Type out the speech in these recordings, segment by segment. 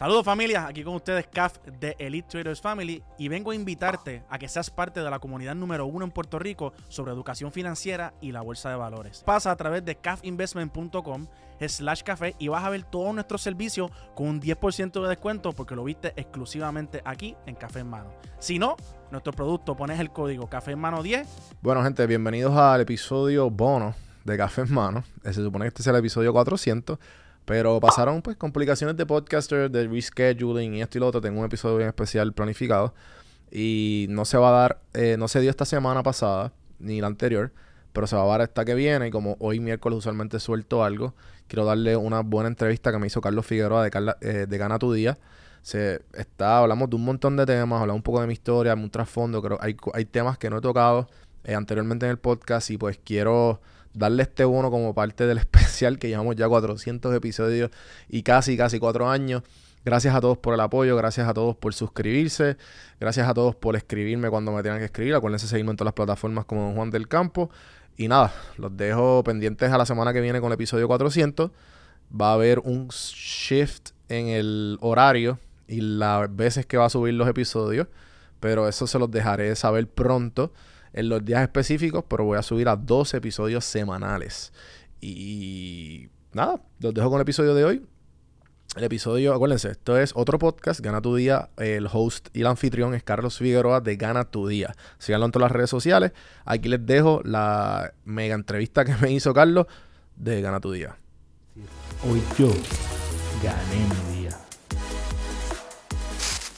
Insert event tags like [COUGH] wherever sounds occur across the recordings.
Saludos familia, aquí con ustedes CAF de Elite Traders Family y vengo a invitarte a que seas parte de la comunidad número uno en Puerto Rico sobre educación financiera y la bolsa de valores. Pasa a través de cafinvestment.com slash café y vas a ver todos nuestros servicios con un 10% de descuento porque lo viste exclusivamente aquí en Café en Mano. Si no, nuestro producto pones el código Café en Mano 10. Bueno, gente, bienvenidos al episodio bono de Café en Mano. Se supone que este es el episodio 400. Pero pasaron pues complicaciones de podcaster, de rescheduling y esto y lo otro. Tengo un episodio bien especial planificado. Y no se va a dar, eh, no se dio esta semana pasada, ni la anterior, pero se va a dar esta que viene. Y como hoy miércoles usualmente suelto algo, quiero darle una buena entrevista que me hizo Carlos Figueroa de, Carla, eh, de Gana Tu Día. Se está, hablamos de un montón de temas, hablamos un poco de mi historia, un trasfondo. Creo hay, hay temas que no he tocado eh, anteriormente en el podcast y pues quiero darle este bono como parte del [LAUGHS] especial que llevamos ya 400 episodios y casi, casi cuatro años. Gracias a todos por el apoyo, gracias a todos por suscribirse, gracias a todos por escribirme cuando me tengan que escribir. Acuérdense seguirme en todas las plataformas como Don Juan del Campo. Y nada, los dejo pendientes a la semana que viene con el episodio 400. Va a haber un shift en el horario y las veces que va a subir los episodios, pero eso se los dejaré saber pronto en los días específicos, pero voy a subir a dos episodios semanales. Y nada, los dejo con el episodio de hoy. El episodio, acuérdense, esto es otro podcast, Gana tu Día. El host y el anfitrión es Carlos Figueroa de Gana tu Día. Síganlo en todas las redes sociales. Aquí les dejo la mega entrevista que me hizo Carlos de Gana tu Día. Hoy yo gané mi día.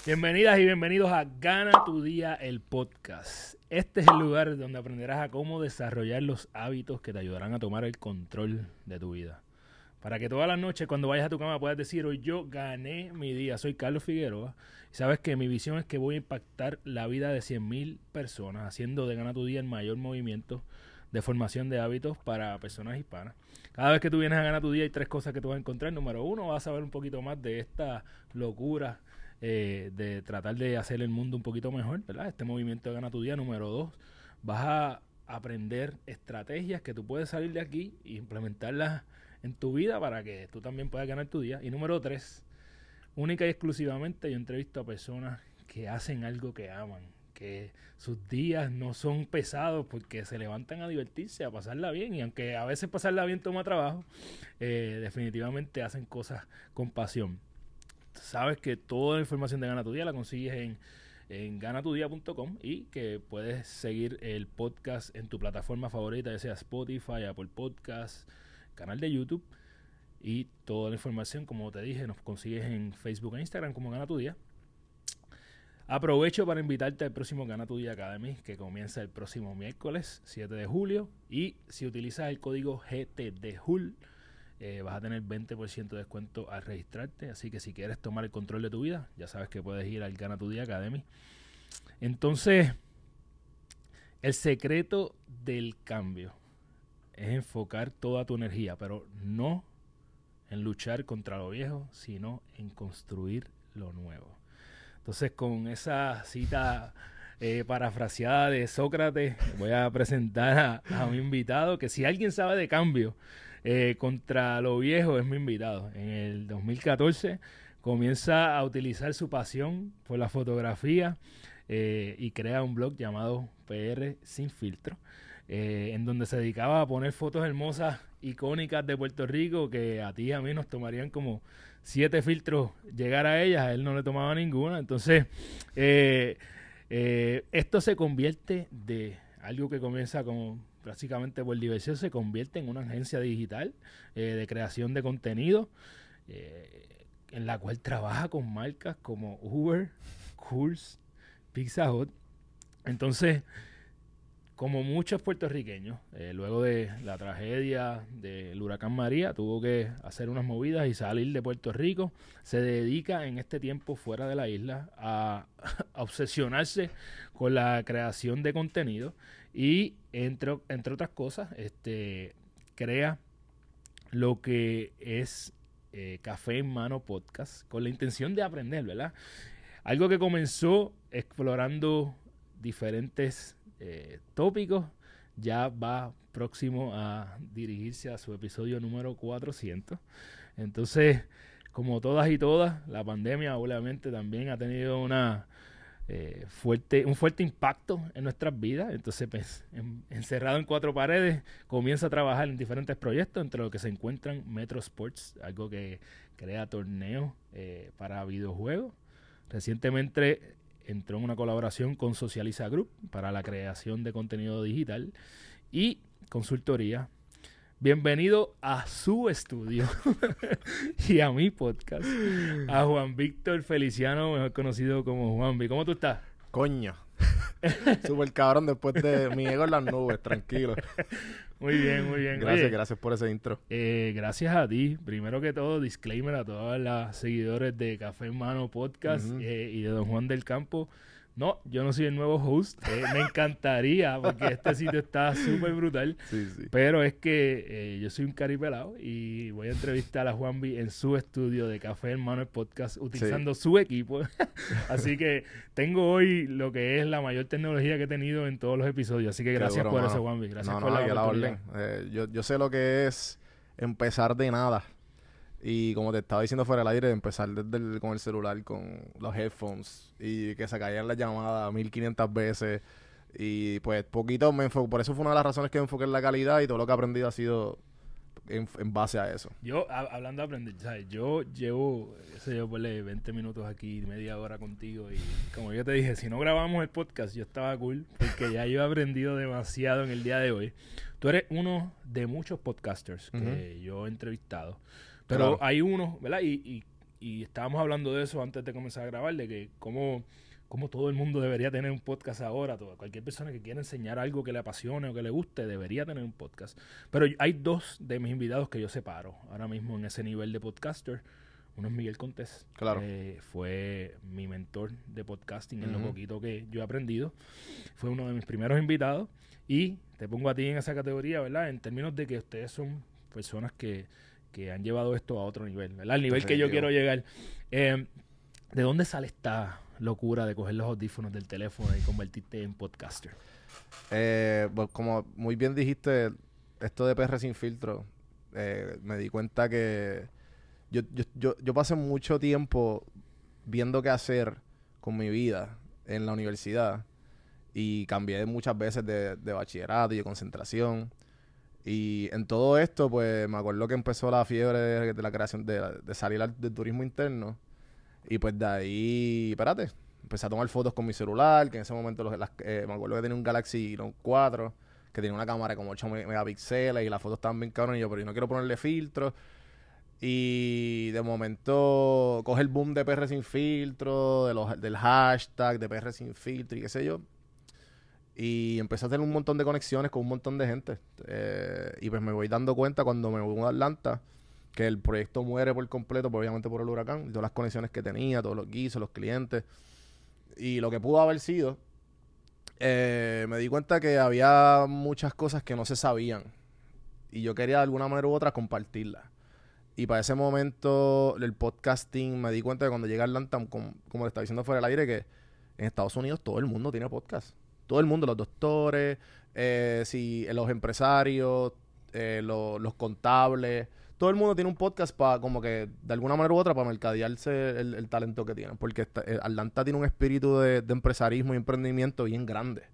Bienvenidas y bienvenidos a Gana tu Día, el podcast. Este es el lugar donde aprenderás a cómo desarrollar los hábitos que te ayudarán a tomar el control de tu vida. Para que todas las noches cuando vayas a tu cama puedas decir, hoy yo gané mi día. Soy Carlos Figueroa y sabes que mi visión es que voy a impactar la vida de 100.000 personas haciendo de Gana tu Día el mayor movimiento de formación de hábitos para personas hispanas. Cada vez que tú vienes a Gana tu Día hay tres cosas que tú vas a encontrar. Número uno, vas a saber un poquito más de esta locura eh, de tratar de hacer el mundo un poquito mejor, ¿verdad? Este movimiento de Gana tu Día. Número dos, vas a aprender estrategias que tú puedes salir de aquí e implementarlas en tu vida para que tú también puedas ganar tu día. Y número tres, única y exclusivamente yo entrevisto a personas que hacen algo que aman, que sus días no son pesados porque se levantan a divertirse, a pasarla bien. Y aunque a veces pasarla bien toma trabajo, eh, definitivamente hacen cosas con pasión sabes que toda la información de Gana Tu Día la consigues en, en ganatudia.com y que puedes seguir el podcast en tu plataforma favorita, ya sea Spotify, Apple Podcast, canal de YouTube. Y toda la información, como te dije, nos consigues en Facebook e Instagram como Gana Tu Día. Aprovecho para invitarte al próximo Gana Tu Día Academy que comienza el próximo miércoles 7 de julio. Y si utilizas el código GTDJUL, eh, vas a tener 20% de descuento al registrarte. Así que si quieres tomar el control de tu vida, ya sabes que puedes ir al Gana Tu Día Academy. Entonces, el secreto del cambio es enfocar toda tu energía, pero no en luchar contra lo viejo, sino en construir lo nuevo. Entonces, con esa cita eh, parafraseada de Sócrates, voy a presentar a, a mi invitado, que si alguien sabe de cambio, eh, contra lo viejo es mi invitado. En el 2014 comienza a utilizar su pasión por la fotografía eh, y crea un blog llamado PR Sin Filtro, eh, en donde se dedicaba a poner fotos hermosas, icónicas de Puerto Rico, que a ti y a mí nos tomarían como siete filtros llegar a ellas, a él no le tomaba ninguna. Entonces, esto se convierte de algo que comienza como básicamente diversión se convierte en una agencia digital eh, de creación de contenido eh, en la cual trabaja con marcas como Uber, Coors, Pizza Hut. Entonces, como muchos puertorriqueños, eh, luego de la tragedia del huracán María, tuvo que hacer unas movidas y salir de Puerto Rico. Se dedica en este tiempo fuera de la isla a [LAUGHS] obsesionarse con la creación de contenido y, entre, entre otras cosas, este, crea lo que es eh, Café en Mano Podcast con la intención de aprender, ¿verdad? Algo que comenzó explorando diferentes eh, tópicos, ya va próximo a dirigirse a su episodio número 400. Entonces, como todas y todas, la pandemia obviamente también ha tenido una eh, fuerte, un fuerte impacto en nuestras vidas. Entonces, pues, encerrado en cuatro paredes, comienza a trabajar en diferentes proyectos, entre los que se encuentran Metro Sports, algo que crea torneos eh, para videojuegos. Recientemente entró en una colaboración con Socializa Group para la creación de contenido digital y consultoría. Bienvenido a su estudio [LAUGHS] y a mi podcast, a Juan Víctor Feliciano, mejor conocido como Juanvi. ¿Cómo tú estás? Coño. [LAUGHS] Súper cabrón después de mi ego en las nubes, tranquilo. Muy bien, muy bien. Gracias, gracias por ese intro. Eh, gracias a ti. Primero que todo, disclaimer a todos los seguidores de Café en Mano Podcast eh, y de Don Juan del Campo. No, yo no soy el nuevo host. Eh, me encantaría porque este [LAUGHS] sitio está súper brutal. Sí, sí. Pero es que eh, yo soy un caripelado y voy a entrevistar a Juanvi en su estudio de Café Hermano el Podcast utilizando su equipo. [LAUGHS] Así que tengo hoy lo que es la mayor tecnología que he tenido en todos los episodios. Así que gracias por eso, Juanvi. Gracias no, por no, la, la orden. Eh, yo, yo sé lo que es empezar de nada. Y como te estaba diciendo fuera del aire, empezar desde el, con el celular, con los headphones y que se caían las llamadas 1500 veces. Y pues poquito me enfoco. Por eso fue una de las razones que me enfoqué en la calidad y todo lo que he aprendido ha sido en, en base a eso. Yo, a, hablando de aprender, ¿sabes? yo llevo, sé yo, ponle 20 minutos aquí, media hora contigo. Y como yo te dije, si no grabamos el podcast, yo estaba cool porque ya yo he aprendido demasiado en el día de hoy. Tú eres uno de muchos podcasters que uh -huh. yo he entrevistado. Pero claro. hay uno, ¿verdad? Y, y, y, estábamos hablando de eso antes de comenzar a grabar, de que cómo, cómo todo el mundo debería tener un podcast ahora. Toda, cualquier persona que quiera enseñar algo que le apasione o que le guste, debería tener un podcast. Pero hay dos de mis invitados que yo separo ahora mismo en ese nivel de podcaster. Uno es Miguel Contés. Claro. Eh, fue mi mentor de podcasting uh -huh. en lo poquito que yo he aprendido. Fue uno de mis primeros invitados. Y te pongo a ti en esa categoría, ¿verdad? En términos de que ustedes son personas que que han llevado esto a otro nivel, ¿verdad? Al nivel que yo quiero llegar. Eh, ¿De dónde sale esta locura de coger los audífonos del teléfono y convertirte en podcaster? Eh, pues como muy bien dijiste, esto de PR sin filtro, eh, me di cuenta que yo, yo, yo, yo pasé mucho tiempo viendo qué hacer con mi vida en la universidad y cambié muchas veces de, de bachillerato y de concentración. Y en todo esto, pues me acuerdo que empezó la fiebre de, la creación, de, de salir al, del turismo interno. Y pues de ahí, espérate, empecé a tomar fotos con mi celular, que en ese momento los, eh, me acuerdo que tenía un Galaxy Note 4, que tenía una cámara como 8 megapíxeles y las fotos estaban bien cabronas. Y yo, pero yo no quiero ponerle filtros. Y de momento coge el boom de PR sin filtro, de los, del hashtag de PR sin filtro y qué sé yo. Y empecé a tener un montón de conexiones con un montón de gente. Eh, y pues me voy dando cuenta cuando me voy a Atlanta que el proyecto muere por completo, pues, obviamente por el huracán. Todas las conexiones que tenía, todos los guisos, los clientes. Y lo que pudo haber sido, eh, me di cuenta que había muchas cosas que no se sabían. Y yo quería de alguna manera u otra compartirlas. Y para ese momento, el podcasting, me di cuenta que cuando llegué a Atlanta, como, como le estaba diciendo fuera del aire, que en Estados Unidos todo el mundo tiene podcast todo el mundo, los doctores, eh, si, los empresarios, eh, lo, los contables, todo el mundo tiene un podcast para como que de alguna manera u otra para mercadearse el, talento que tienen. Porque esta, Atlanta tiene un espíritu de, de, empresarismo y emprendimiento bien grande.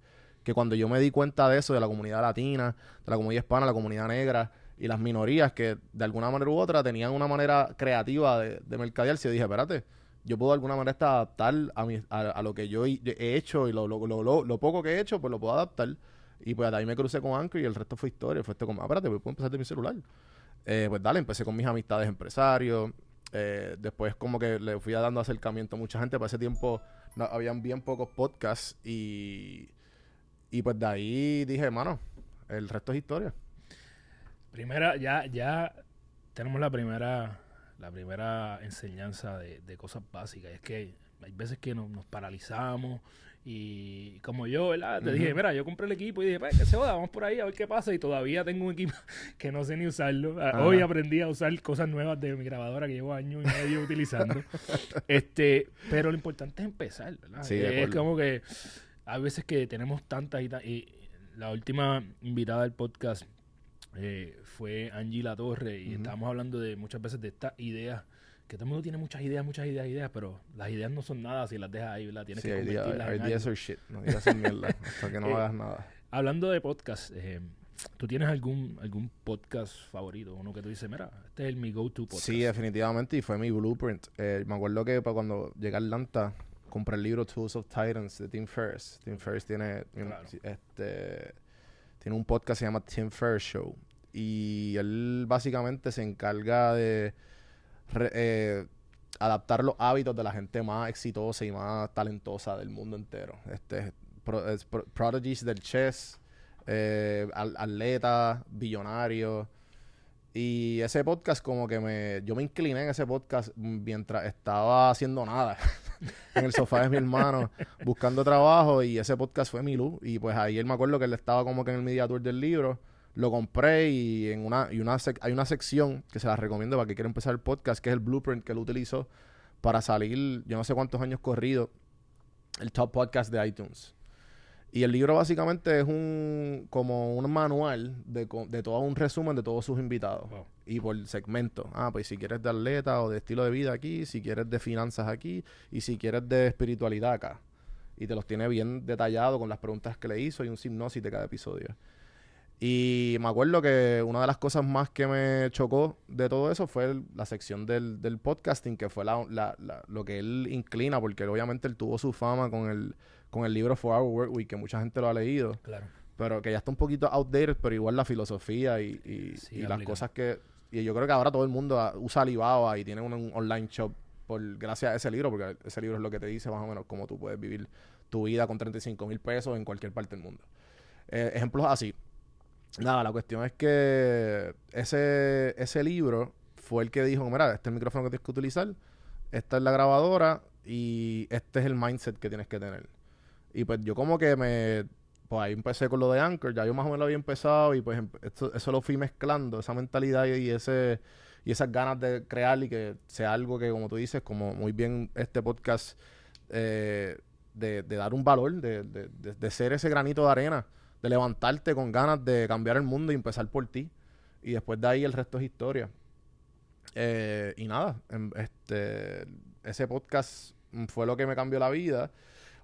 Que cuando yo me di cuenta de eso, de la comunidad latina, de la comunidad hispana, la comunidad negra y las minorías que de alguna manera u otra tenían una manera creativa de, de mercadearse, dije, espérate, yo puedo de alguna manera adaptar a, mi, a, lo que yo he hecho y lo, lo, lo, poco que he hecho, pues lo puedo adaptar. Y pues ahí me crucé con Anchor y el resto fue historia. Fue esto como, ah, espérate, puedo empezar de mi celular. Eh, pues dale, empecé con mis amistades empresarios. Eh, después como que le fui dando acercamiento a mucha gente. Para ese tiempo no, habían bien pocos podcasts y, y pues de ahí dije, hermano, el resto es historia. Primera, ya, ya tenemos la primera, la primera enseñanza de, de cosas básicas. Es que hay veces que nos, nos paralizamos y como yo, ¿verdad? Te dije, mira, yo compré el equipo y dije, pues que se joda, vamos por ahí a ver qué pasa. Y todavía tengo un equipo [LAUGHS] que no sé ni usarlo. Ah, Ajá. Hoy aprendí a usar cosas nuevas de mi grabadora que llevo años y medio utilizando. [LAUGHS] este, pero lo importante es empezar, ¿verdad? Sí, es como que hay veces que tenemos tantas y, y la última invitada del podcast eh, fue Angie La Torre y estábamos hablando de muchas veces de estas ideas que todo el mundo tiene muchas ideas, muchas ideas, ideas, pero las ideas no son nada si las dejas ahí, ¿verdad? Tienes Sí, que ideas convertirlas en ideas algo. are shit. No digas mierda. [LAUGHS] hasta que no Eh, hagas nada. Hablando de podcast, eh, ¿tú tienes algún algún podcast favorito? Uno que tú dices, mira, este es el mi go-to podcast. Sí, definitivamente. Y fue mi blueprint. Eh, me acuerdo que para cuando llegué a Atlanta, compré el libro Tools of Titans de Tim Ferriss. Tim Ferriss tiene, tiene- Claro. este, tiene un podcast que se llama Tim Ferriss Show. Y él básicamente se encarga de eh, adaptar los hábitos de la gente más exitosa y más talentosa del mundo entero. Este, es pro- prodigies del chess, eh, al- atletas, billonarios. Y ese podcast como que me... Yo me incliné en ese podcast mientras estaba haciendo nada. [LAUGHS] en el sofá de mi hermano, buscando trabajo. Y ese podcast fue mi luz. Y pues ahí él me acuerdo que él estaba como que en el media del libro. Lo compré y en una, y una sec- hay una sección que se la recomiendo para que quiera empezar el podcast, que es el blueprint que él utilizó para salir, yo no sé cuántos años corrido, el top podcast de iTunes. Y el libro básicamente es un como un manual de, de todo un resumen de todos sus invitados. Wow. Y por segmento. Ah, pues si quieres de atleta o de estilo de vida aquí, si quieres de finanzas aquí y si quieres de espiritualidad acá. Y te los tiene bien detallado con las preguntas que le hizo y un hipnosis de cada episodio. Y me acuerdo que una de las cosas más que me chocó de todo eso fue el- la sección del, del podcasting, que fue la, la- la- lo que él inclina, porque obviamente él tuvo su fama con el, con el libro For Our Work Week, que mucha gente lo ha leído, Claro. pero que ya está un poquito outdated, pero igual la filosofía y, y- Sí, y las cosas que... Y yo creo que ahora todo el mundo usa Alibaba y tiene un, un online shop por gracias a ese libro, porque ese libro es lo que te dice más o menos cómo tú puedes vivir tu vida con 35 mil pesos en cualquier parte del mundo. Eh, ejemplos así. Nada, la cuestión es que ese, ese libro fue el que dijo, mira, este es el micrófono que tienes que utilizar, esta es la grabadora y este es el mindset que tienes que tener. Y pues yo como que me... Pues ahí empecé con lo de Anchor, ya yo más o menos lo había empezado y pues em- eso lo fui mezclando, esa mentalidad y, ese y esas ganas de crear y que sea algo que como tú dices, como muy bien este podcast eh, de, de dar un valor, de- de ser ese granito de arena, de levantarte con ganas de cambiar el mundo y empezar por ti. Y después de ahí el resto es historia. Eh, y nada, em, este, ese podcast fue lo que me cambió la vida.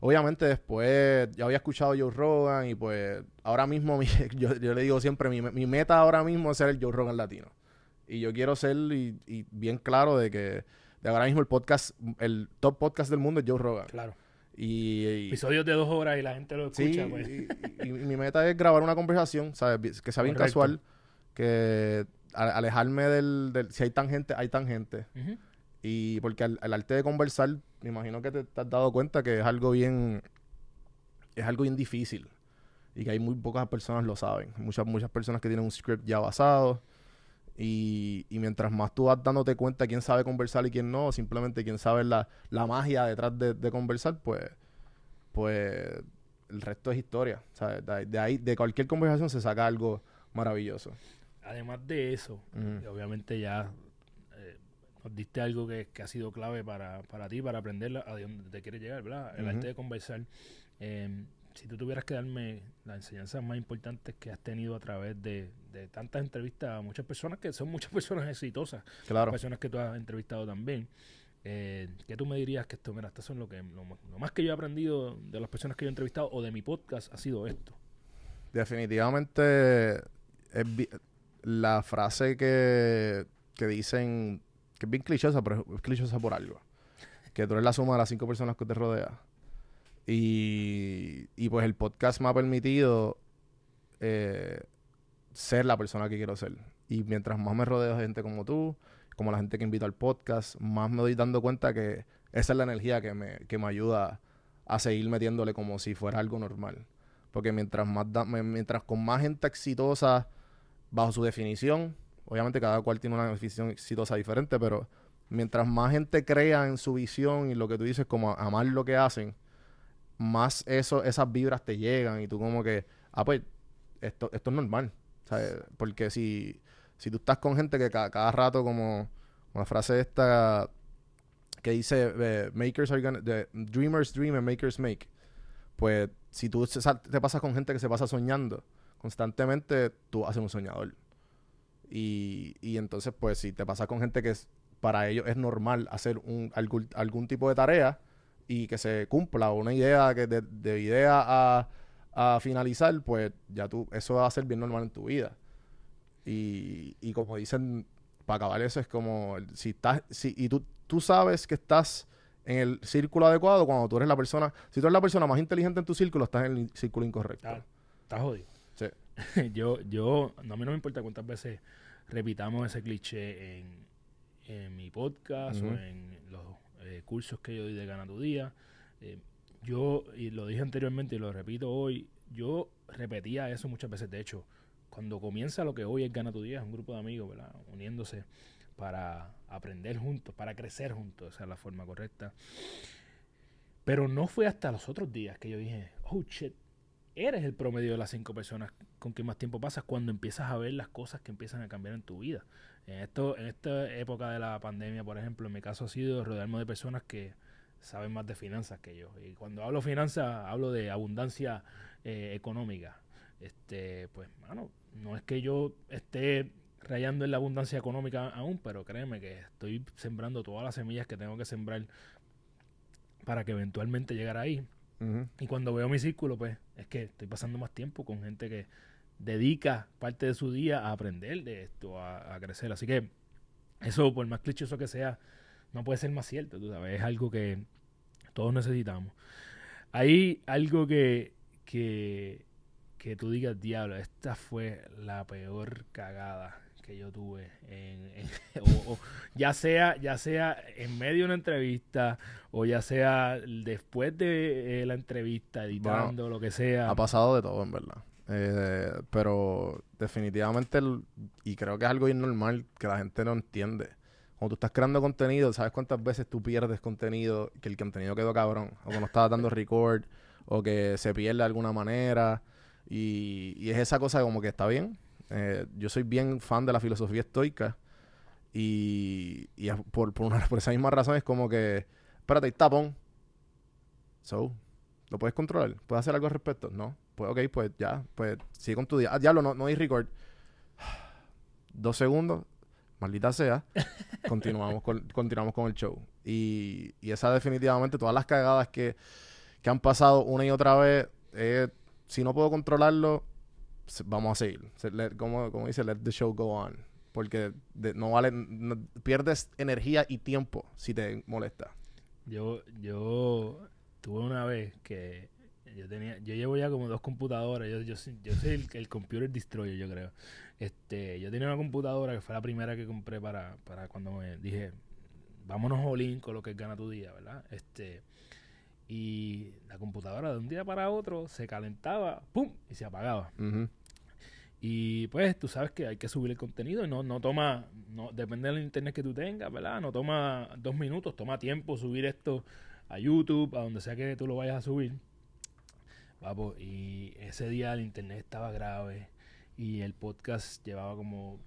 Obviamente después yo había escuchado Joe Rogan y pues ahora mismo mi- [LAUGHS] yo, yo le digo siempre, mi, mi meta ahora mismo es ser el Joe Rogan latino. Y yo quiero ser y, y bien claro de que de ahora mismo el podcast, el top podcast del mundo es Joe Rogan. Claro. Y, y- Episodios de dos horas y la gente lo Sí, escucha, pues. y, y- y mi meta es grabar una conversación, ¿sabes? Que sea bien Correcto. casual, que a- alejarme del, del... Si hay tangente, hay tangente. Ujú. Y porque el, el arte de conversar, me imagino que te, te has dado cuenta que es algo bien... Es algo bien difícil. Y que hay muy pocas personas lo saben. Muchas, muchas personas que tienen un script ya basado. Y, y mientras más tú vas dándote cuenta quién sabe conversar y quién no, simplemente quién sabe la, la magia detrás de, de conversar, pues, pues el resto es historia. ¿sabes? De, ahí- de ahí, de cualquier conversación se saca algo maravilloso. Además de eso, obviamente ya eh, nos diste algo que, que ha sido clave para, para ti, para aprender a dónde te quieres llegar, ¿verdad? El arte de conversar. Eh, si tú tuvieras que darme las enseñanzas más importantes que has tenido a través de, de tantas entrevistas a muchas personas, que son muchas [LAUGHS] personas exitosas, Claro. personas que tú has entrevistado también, eh, ¿qué tú me dirías que esto, mira, estas son lo, que, lo, más que yo he aprendido de las personas que yo he entrevistado o de mi podcast ha sido esto? Definitivamente es la frase que, que dicen, que es bien clichosa, pero es clichosa por algo. Que tú eres la suma de las cinco personas que te rodean. Y, y pues el podcast me ha permitido eh, ser la persona que quiero ser. Y mientras más me rodeo de gente como tú, como la gente que invito al podcast, más me doy dando cuenta que esa es la energía que me, que me ayuda a seguir metiéndole como si fuera algo normal. Porque mientras más da- mientras con más gente exitosa bajo su definición, obviamente cada cual tiene una definición exitosa diferente, pero mientras más gente crea en su visión y lo que tú dices como amar lo que hacen, más eso, esas vibras te llegan y tú como que, ah, pues, esto, esto es normal. Porque si, si tú estás con gente que ca- cada rato como una frase esta que dice eh, makers are gonna, de- dreamers dream and makers make pues si tú te pasas con gente que se pasa soñando constantemente tú haces un soñador y, y entonces pues si te pasas con gente que es, para ellos es normal hacer un, algún, algún tipo de tarea y que se cumpla una idea que de, de idea a, a finalizar pues ya tú eso va a ser bien normal en tu vida y, y como dicen para acabar eso es como si estás si, y tú, tú sabes que estás en el círculo adecuado cuando tú eres la persona si tú eres la persona más inteligente en tu círculo estás en el círculo incorrecto Está, está jodido. Sí. [LAUGHS] yo, yo, no, a mí no me importa cuántas veces repitamos ese cliché en, en mi podcast o en los eh, cursos que yo doy de Gana tu Día. Eh, yo, y lo dije anteriormente y lo repito hoy, yo repetía eso muchas veces. De hecho, cuando comienza lo que hoy es Gana tu Día, es un grupo de amigos. Uniéndose para aprender juntos, para crecer juntos, esa es la forma correcta. Pero no fue hasta los otros días que yo dije, oh shit, eres el promedio de las cinco personas con que más tiempo pasas cuando empiezas a ver las cosas que empiezan a cambiar en tu vida. En, esto, en esta época de la pandemia, por ejemplo, en mi caso ha sido rodearme de personas que saben más de finanzas que yo. Y cuando hablo finanzas, hablo de abundancia eh, económica. Este, pues, mano, no es que yo esté rayando en la abundancia económica aún, pero créeme que estoy sembrando todas las semillas que tengo que sembrar para que eventualmente llegar ahí. Y cuando veo mi círculo, pues es que estoy pasando más tiempo con gente que dedica parte de su día a aprender de esto, a, a crecer. Así que eso, por más clichoso que sea, no puede ser más cierto, tú sabes, es algo que todos necesitamos. Hay algo que, que, que tú digas, diablo, esta fue la peor cagada que yo tuve en, en- [LAUGHS] o- o ya sea ya sea en medio de una entrevista o ya sea después de eh, la entrevista editando lo que sea Ha pasado de todo, en verdad. Eh, pero definitivamente, y creo que es algo normal que la gente no entiende. Cuando tú estás creando contenido, ¿sabes cuántas veces tú pierdes contenido? Que el contenido quedó cabrón. O que no estaba dando record. O que se pierde de alguna manera. Y, y es esa cosa como que está bien. Eh, yo soy bien fan de la filosofía estoica. Y, y por, por, una, [LAUGHS] por esa misma razón es como que, espérate, hay tapón. So, ¿Lo puedes controlar? ¿Puedes hacer algo al respecto? No. Pues ok, pues ya. Pues sigue con tu día. Ah, diablo, no, no hay record. [SIGHS] Dos segundos. Maldita sea. [LAUGHS] continuamos, con, continuamos con el show. Y, y esa definitivamente, todas las cagadas que, que han pasado una y otra vez, eh, si no puedo controlarlo, vamos a seguir. Let- como, como dice, let the show go on. Porque de- no vale, no- pierdes energía y tiempo si te molesta. yo yo tuve una vez que yo tenía yo llevo ya como dos computadoras yo yo, soy- yo soy el, el computer destroyer yo creo. Este yo tenía una computadora que fue la primera que compré para para cuando me dije vámonos all in con lo que gana tu día verdad este y la computadora de un día para otro se calentaba pum y se apagaba. Y pues tú sabes que hay que subir el contenido y no, no toma, no, depende del internet que tú tengas, ¿verdad? No toma dos minutos, toma tiempo subir esto a YouTube, a donde sea que tú lo vayas a subir. Papo, y ese día el internet estaba grave y el podcast llevaba como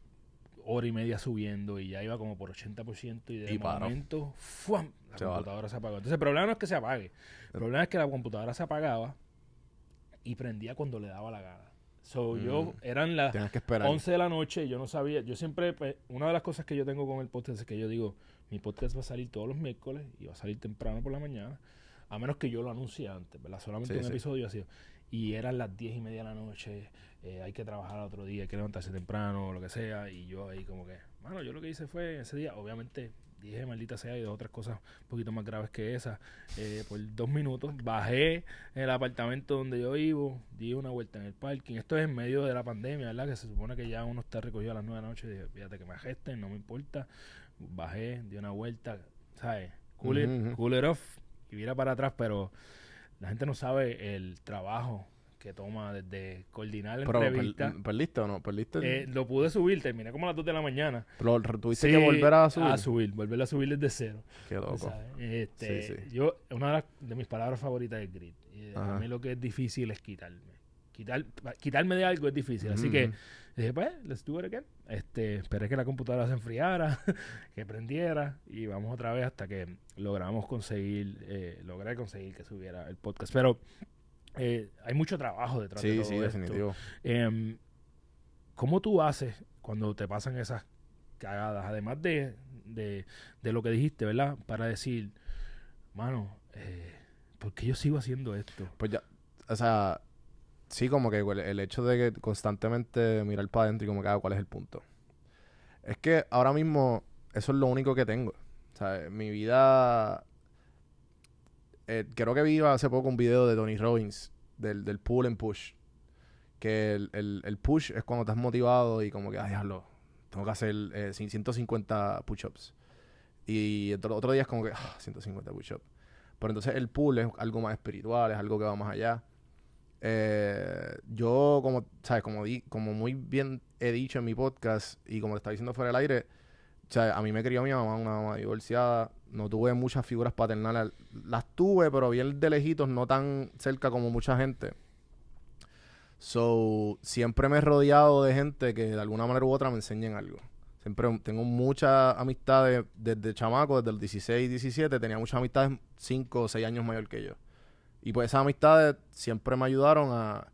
hora y media subiendo y ya iba como por 80% y de Y momento ¡fuam! la Se va. computadora se apagó. Entonces el problema no es que se apague, el problema es que la computadora se apagaba y prendía cuando le daba la gana. So, yo Mm. eran las Tienes que esperar. 11 de la noche y yo no sabía, yo siempre, pues, una de las cosas que yo tengo con el podcast es que yo digo, mi podcast va a salir todos los miércoles y va a salir temprano por la mañana, a menos que yo lo anuncie antes, ¿verdad? Solamente Sí, un sí. episodio así. Y eran las 10 y media de la noche, eh, hay que trabajar otro día, hay que levantarse temprano o lo que sea, y yo ahí como que, mano, yo lo que hice fue ese día, obviamente dije maldita sea y de otras cosas un poquito más graves que esa, eh, por dos minutos, bajé en el apartamento donde yo vivo, di una vuelta en el parking, esto es en medio de la pandemia, ¿verdad? Que se supone que ya uno está recogido a las 9 de la noche, dije, fíjate que me agesten, no me importa, bajé, di una vuelta, ¿sabes? Cool, it, cool it off y mira para atrás, pero la gente no sabe el trabajo que toma desde coordinar la Pero, per- entrevista. ¿perdiste o no? Eh, lo pude subir, terminé como a las 2 de la mañana. Pero tuviste Sí, que volver a subir. A subir, volver a subir desde cero. Qué loco. Este, Sí, sí. Yo, una de, las- de mis palabras favoritas es grit. Y a mí lo que es difícil es quitarme. Quitar, quitarme de algo es difícil. Así que dije, pues, let's do it again. Este, esperé que la computadora se enfriara, [LAUGHS] que prendiera y vamos otra vez hasta que logramos conseguir, eh, logré conseguir que subiera el podcast. Pero eh, hay mucho trabajo detrás de Sí, todo sí, esto. definitivo. Em, ¿Cómo tú haces cuando te pasan esas cagadas? Además de, de, de lo que dijiste, ¿verdad? Para decir, mano, eh, ¿por qué yo sigo haciendo esto? Pues ya, o sea, sí, como que el, el hecho de que constantemente mirar para adentro y como que, ah, ¿cuál es el punto? Es que ahora mismo eso es lo único que tengo. O sea, mi vida... eh, creo que vi hace poco un video de Tony Robbins del, del pull and push. Que el, el- el push es cuando estás motivado y como que, ah, diablo, tengo que hacer eh, 150 push-ups. Y otro, otro día es como que, ah, 150 push-ups. Pero entonces el pool es algo más espiritual, es algo que va más allá. Eh, yo, como, ¿sabes? Como, di- como muy bien he dicho en mi podcast y como le estaba diciendo fuera del aire, sea, a mí me crió mi mamá, una mamá divorciada. No tuve muchas figuras paternales. Las tuve, pero bien de lejitos, no tan cerca como mucha gente. So, siempre me he rodeado de gente que de alguna manera u otra me enseñen algo. Siempre tengo muchas amistades desde chamaco, desde los 16, 17, tenía muchas amistades 5 o 6 años mayor que yo. Y pues esas amistades siempre me ayudaron a,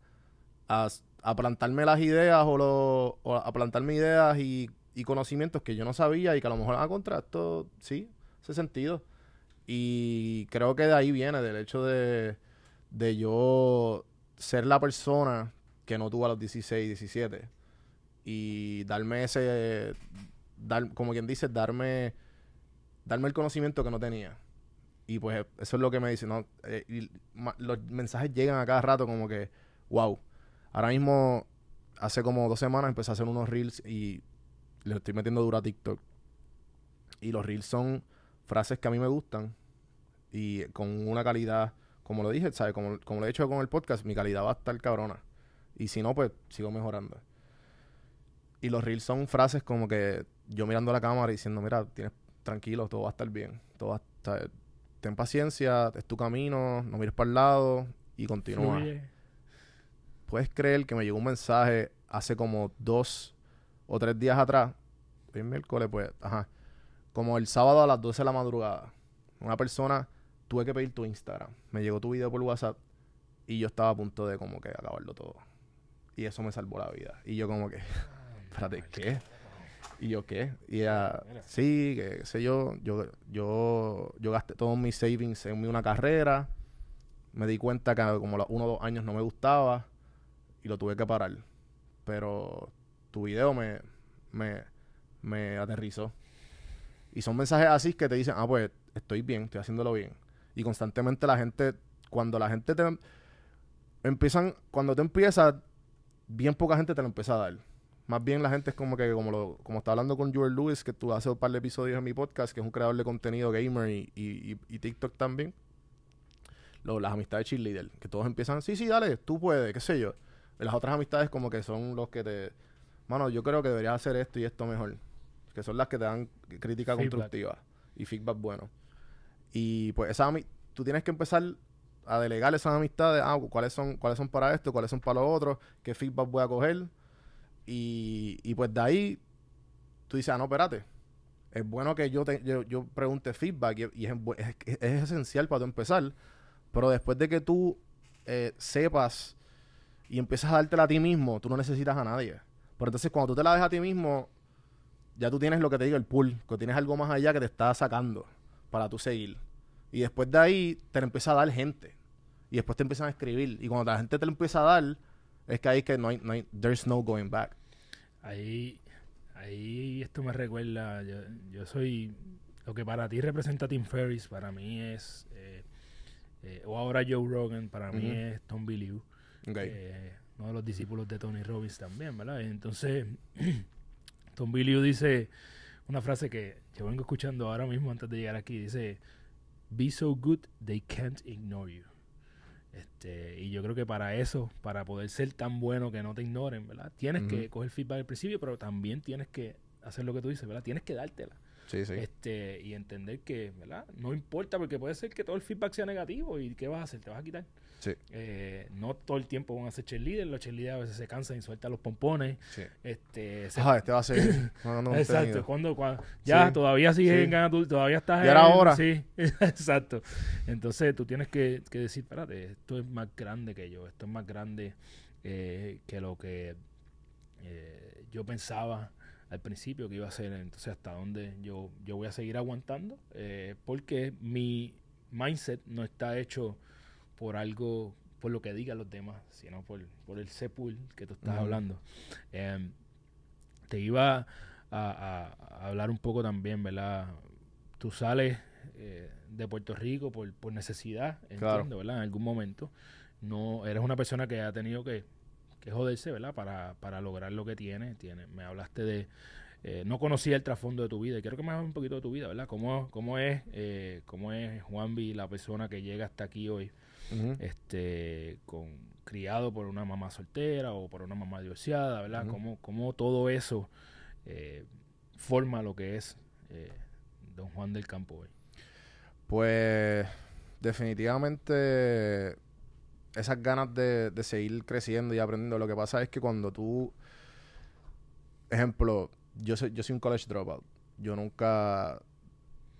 a, a plantarme las ideas o, lo- o a plantarme ideas y, y conocimientos que yo no sabía y que a lo mejor, ah, contra esto, sí, hace sentido. Y creo que de ahí viene, del hecho de, de yo ser la persona que no tuvo a los 16, 17 y darme ese, dar, como quien dice, darme, darme el conocimiento que no tenía. Y pues eso es lo que me dice, ¿no? Eh, los mensajes llegan a cada rato como que, wow. Ahora mismo, hace como dos semanas empecé a hacer unos reels y le estoy metiendo duro a TikTok. Y los reels son frases que a mí me gustan y con una calidad, como lo dije, ¿sabes? Como, como lo he hecho con el podcast, mi calidad va a estar cabrona. Y si no, pues sigo mejorando. Y los reels son frases como que yo mirando a la cámara diciendo, mira, tienes tranquilo, todo va a estar bien. Todo va a estar- ten paciencia, es tu camino, no mires para el lado y continúa. Fluye. ¿Puedes creer que me llegó un mensaje hace como dos o tres días atrás? Hoy es miércoles, pues, ajá. Como el sábado a las 12 de la madrugada. Una persona, tuve que pedir tu Instagram. Me llegó tu video por WhatsApp y yo estaba a punto de como que acabarlo todo. Y eso me salvó la vida. Y yo como que, [LAUGHS] espérate, ¿qué? Y yo, ¿qué? Y ella, Mira. sí, que qué sé yo, yo, yo, yo gasté todos mis savings en una carrera. Me di cuenta que como los uno o dos años no me gustaba y lo tuve que parar. Pero tu video me, me, me aterrizó. Y son mensajes así que te dicen, ah, pues estoy bien, estoy haciéndolo bien. Y constantemente la gente, cuando la gente te empiezan, cuando te empiezas, bien poca gente te lo empieza a dar. Más bien la gente es como que, como lo, como está hablando con Joel Lewis, que tú hace un par de episodios en mi podcast, que es un creador de contenido gamer y, y, y- y TikTok también. Lo- las amistades cheerleader, que todos empiezan, sí, sí, dale, tú puedes, qué sé yo. Y las otras amistades como que son los que te, mano, yo creo que deberías hacer esto y esto mejor. Que son las que te dan crítica Feedback. constructiva y feedback bueno. Y pues esa tú tienes que empezar a delegar esas amistades, ah, cuáles son, cuáles son para esto, cuáles son para lo otro, qué feedback voy a coger. Y, y pues de ahí tú dices, ah, no, espérate. Es bueno que yo, te- yo, yo pregunte feedback y, es, es- es esencial para tú empezar. Pero después de que tú eh, sepas y empiezas a dártela a ti mismo, tú no necesitas a nadie. Pero entonces cuando tú te la dejas a ti mismo, ya tú tienes lo que te digo, el pool, que tienes algo más allá que te está sacando para tú seguir. Y después de ahí te empieza a dar gente. Y después te empiezan a escribir. Y cuando la gente te lo empieza a dar, es que ahí que no hay, no hay, there's no going back. Ahí, ahí esto me recuerda, yo, yo soy, lo que para ti representa Tim Ferriss, para mí es, eh, eh, o ahora Joe Rogan, para mí Ujú. es Tom Liu, Ok. eh, uno de los discípulos de Tony Robbins también, ¿verdad? Entonces, [CLEARS THROAT] Tom Liu dice una frase que yo vengo escuchando ahora mismo antes de llegar aquí, dice, be so good they can't ignore you. Este, y yo creo que para eso, para poder ser tan bueno que no te ignoren, ¿verdad? Tienes que coger feedback al principio, pero también tienes que hacer lo que tú dices, ¿verdad? Tienes que dártela. Sí, sí. Este, y entender que, ¿verdad? No importa, porque puede ser que todo el feedback sea negativo y ¿qué vas a hacer? Te vas a quitar. Sí. Eh, no todo el tiempo van a ser cheerleaders, los cheerleaders a veces se cansan y sueltan los pompones. sí. Este, se- Ajá, este va a ser. No, [LAUGHS] no, Exacto, cuando, cuando- ya Sí, todavía sigues en todavía estás Ya era hora. Sí, [LAUGHS] exacto. Entonces tú tienes que, que decir, espérate, esto es más grande que yo, esto es más grande eh, que lo que eh, yo pensaba al principio que iba a ser. Entonces, hasta dónde yo, yo voy a seguir aguantando, eh, porque mi mindset no está hecho por algo, por lo que digan los demás, sino por, por el sepul que tú estás hablando. Em, te iba a, a- a hablar un poco también, ¿verdad? Tú sales eh, de Puerto Rico por, por necesidad, Claro. entiendo, ¿verdad? En algún momento. No, eres una persona que ha tenido que, que joderse, ¿verdad? Para, para lograr lo que tiene. tiene. Me hablaste de... eh, no conocía el trasfondo de tu vida y quiero que me hables un poquito de tu vida, ¿verdad? ¿Cómo, cómo es eh, cómo es Juanvi, la persona que llega hasta aquí hoy? Este con criado por una mamá soltera o por una mamá divorciada, ¿verdad? Cómo, cómo todo eso eh, forma lo que es eh, Don Juan del Campo hoy. Pues definitivamente esas ganas de, de seguir creciendo y aprendiendo. Lo que pasa es que cuando tú, ejemplo, yo soy, yo soy un college dropout. Yo nunca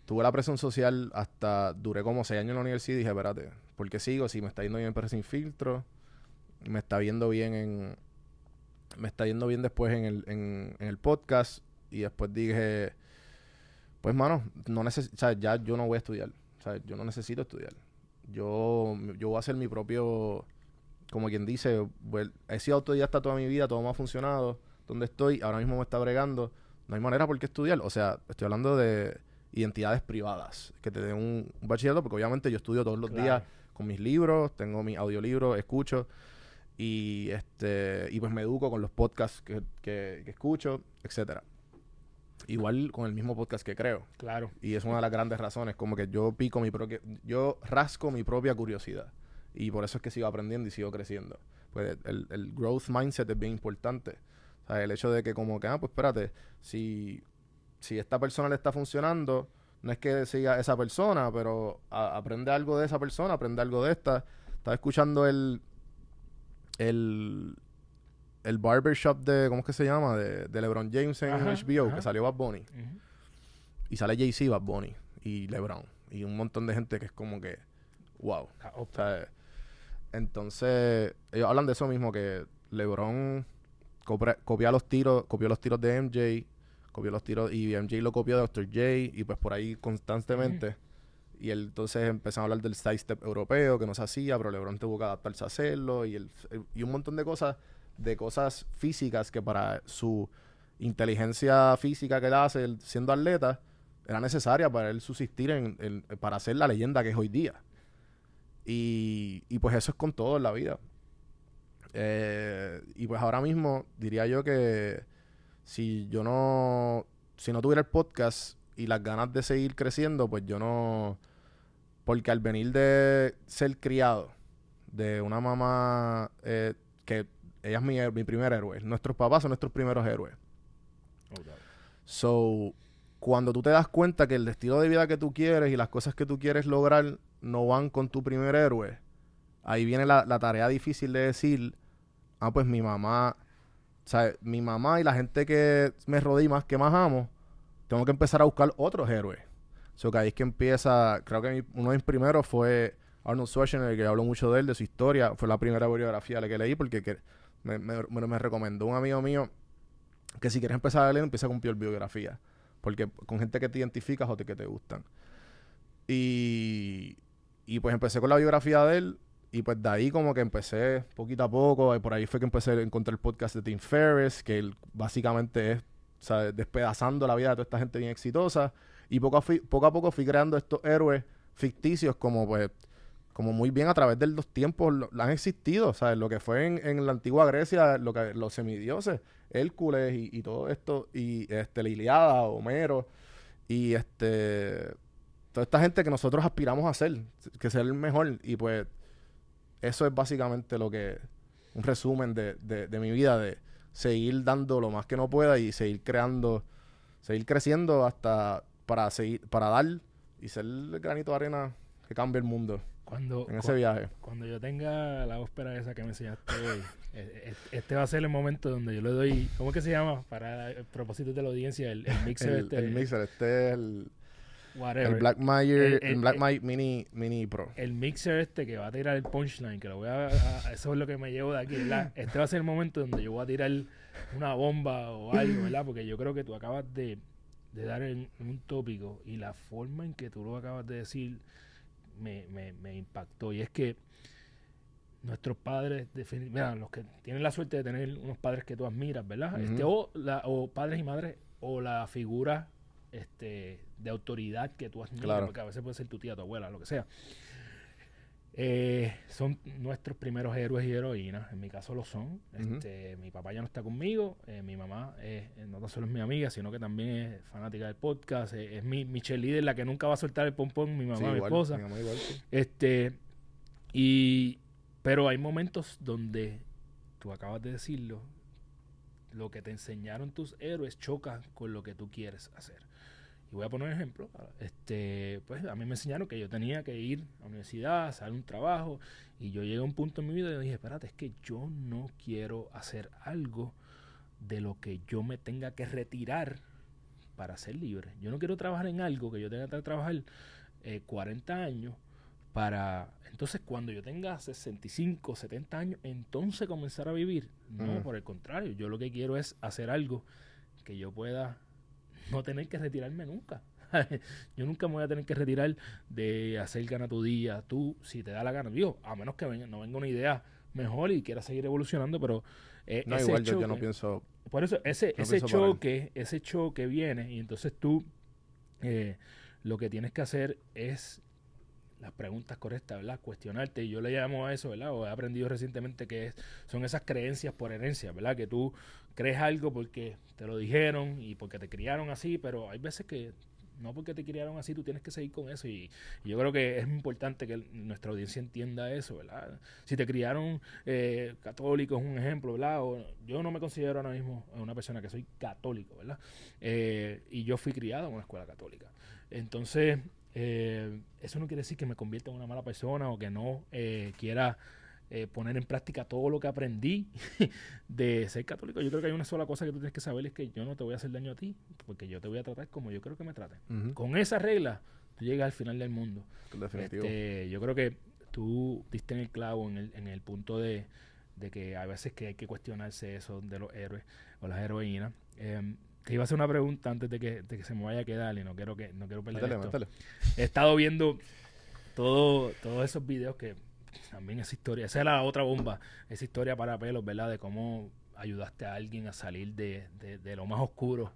tuve la presión social hasta, duré como seis años en la universidad y dije, espérate, ¿por qué sigo? Si me está yendo bien en Sin Filtro, me está viendo bien en, me está yendo bien después en el, en, en el podcast y después dije, pues mano, no neces o sea, ya yo no voy a estudiar. O sea, yo no necesito estudiar. Yo, yo voy a hacer mi propio, como quien dice, well, he sido autodidacta toda mi vida, todo me ha funcionado. Donde estoy, ahora mismo me está bregando. No hay manera por qué estudiar. O sea, estoy hablando de identidades privadas, que te den un, un bachillerato, porque obviamente yo estudio todos los Claro. días con mis libros, tengo mis audiolibros, escucho y este y pues me educo con los podcasts que, que, que escucho, etcétera. Igual con el mismo podcast que creo. Claro. Y es una de las grandes razones, como que yo pico mi propia, yo rasco mi propia curiosidad. Y por eso es que sigo aprendiendo y sigo creciendo. Pues el, el growth mindset es bien importante. O sea, el hecho de que como que, ah, pues espérate, si, si esta persona le está funcionando, no es que siga esa persona, pero a- aprende algo de esa persona, aprende algo de esta. Estaba escuchando el, el, el barbershop de, ¿cómo es que se llama? De, de LeBron James en Ajá, HBO, ajá. que salió Bad Bunny. Y sale Jay-Z, Bad Bunny y LeBron. Y un montón de gente que es como que, wow. O sea, entonces, ellos hablan de eso mismo, que LeBron copia los tiros, copió los tiros de MJ, copió los tiros, y MJ lo copió de Dr. J, y pues por ahí constantemente. Y él, entonces empezaron a hablar del sidestep europeo, que no se hacía, pero LeBron tuvo que adaptarse a hacerlo, y, el, y un montón de cosas, de cosas físicas que para su inteligencia física que él hace él siendo atleta, era necesaria para él subsistir en, en- para ser la leyenda que es hoy día. Y, y pues eso es con todo en la vida. Eh, y pues ahora mismo diría yo que si yo no, si no tuviera el podcast y las ganas de seguir creciendo, pues yo no, porque al venir de ser criado de una mamá eh, que ella es mi, mi primer héroe, nuestros papás son nuestros primeros héroes. Oh. So, cuando tú te das cuenta que el estilo de vida que tú quieres y las cosas que tú quieres lograr no van con tu primer héroe, ahí viene la, la tarea difícil de decir, ah, pues mi mamá, sea, mi mamá y la gente que me rodea más, que más amo, tengo que empezar a buscar otros héroes. So, que ahí es que empieza, creo que mi- uno de mis primeros fue Arnold Schwarzenegger, que hablo mucho de él, de su historia, fue la primera bibliografía la que leí porque que me, me- me- me recomendó un amigo mío que si quieres empezar a leer, empieza con biografía. Porque con gente que te identificas o te- que te gustan. Y, y pues empecé con la biografía de él. Y pues de ahí como que empecé poquito a poco. Y por ahí fue que empecé a encontrar el podcast de Tim Ferriss, que él básicamente es sea, despedazando la vida de toda esta gente bien exitosa. Y poco a, fui- poco a poco fui creando estos héroes ficticios como pues como muy bien a través de los tiempos han existido, ¿sabes? Lo que fue en, en la antigua Grecia, lo que los semidioses, Hércules y, y todo esto, y este, la Iliada, Homero, y este toda esta gente que nosotros aspiramos a ser, que ser el mejor, y pues eso es básicamente lo que, un resumen de, de, de mi vida, de seguir dando lo más que no pueda y seguir creando, seguir creciendo hasta para seguir, para dar y ser el granito de arena que cambie el mundo Cuando, en ese viaje. cuando yo tenga la ópera esa que me enseñaste hoy, eh, [LAUGHS] eh, este va a ser el momento donde yo le doy, ¿cómo es que se llama? Para el propósito de la audiencia, el, el mixer El, este, el mixer, este es el, whatever. el Blackmagic, El- el, el- Mini, Mini Pro. el mixer este que va a tirar el punchline, que lo voy a, a- eso es lo que me llevo de aquí, ¿verdad? [LAUGHS] Este va a ser el momento donde yo voy a tirar una bomba o algo, ¿verdad? Porque yo creo que tú acabas de, de dar en, un tópico y la forma en que tú lo acabas de decir me, me, me impactó. Y es que nuestros padres, mira, los que tienen la suerte de tener unos padres que tú admiras, ¿verdad? Este, o, la, o padres y madres, o la figura este, de autoridad que tú admiras, Claro. porque a veces puede ser tu tía, tu abuela, lo que sea. Eh, son nuestros primeros héroes y heroínas, en mi caso lo son. Este, mi papá ya no está conmigo, eh, mi mamá eh, no tan solo es mi amiga, sino que también es fanática del podcast, eh, es mi, mi cheerleader, la que nunca va a soltar el pompón, mi mamá, Sí, mi igual, esposa. mi mamá igual, sí. Este, y, pero hay momentos donde, tú acabas de decirlo, lo que te enseñaron tus héroes choca con lo que tú quieres hacer. Y voy a poner un ejemplo. Este, pues a mí me enseñaron que yo tenía que ir a la universidad, hacer un trabajo, y yo llegué a un punto en mi vida y dije, espérate, es que yo no quiero hacer algo de lo que yo me tenga que retirar para ser libre. Yo no quiero trabajar en algo que yo tenga que trabajar eh, 40 años para entonces cuando yo tenga 65, 70 años, entonces comenzar a vivir. No, por el contrario, yo lo que quiero es hacer algo que yo pueda no tener que retirarme nunca. [LAUGHS] yo nunca me voy a tener que retirar de hacer gana tu día, tú, si te da la gana, digo, a menos que venga, no venga una idea mejor y quiera seguir evolucionando, pero eh, No, ese igual yo, yo no pienso. por eso, ese, No ese choque, ese choque viene y entonces tú eh, lo que tienes que hacer es las preguntas correctas, ¿verdad? Cuestionarte. Y yo le llamo a eso, ¿verdad? O he aprendido recientemente que es, son esas creencias por herencia, ¿verdad? Que tú crees algo porque te lo dijeron y porque te criaron así, pero hay veces que no porque te criaron así, tú tienes que seguir con eso. Y, y yo creo que es importante que nuestra audiencia entienda eso, ¿verdad? Si te criaron eh, católico, es un ejemplo, ¿verdad? O- yo no me considero ahora mismo una persona que soy católico, ¿verdad? Eh, y yo fui criado en una escuela católica. Entonces, eh, eso no quiere decir que me convierta en una mala persona o que no eh, quiera eh, poner en práctica todo lo que aprendí [LAUGHS] de ser católico. Yo creo que hay una sola cosa que tú tienes que saber es que yo no te voy a hacer daño a ti, porque yo te voy a tratar como yo creo que me traten. Con esa regla, tú llegas al final del mundo. definitivo. Este, yo creo que tú diste en el clavo en el, en el punto de, de que a veces que hay que cuestionarse eso de los héroes o las heroínas. Em, te iba a hacer una pregunta antes de que, de que se me vaya a quedar y no quiero que no quiero perder esto. métele. He estado viendo todo, todos esos videos que también esa historia, esa era la otra bomba, esa historia para pelos, ¿verdad? De cómo ayudaste a alguien a salir de, de- de lo más oscuro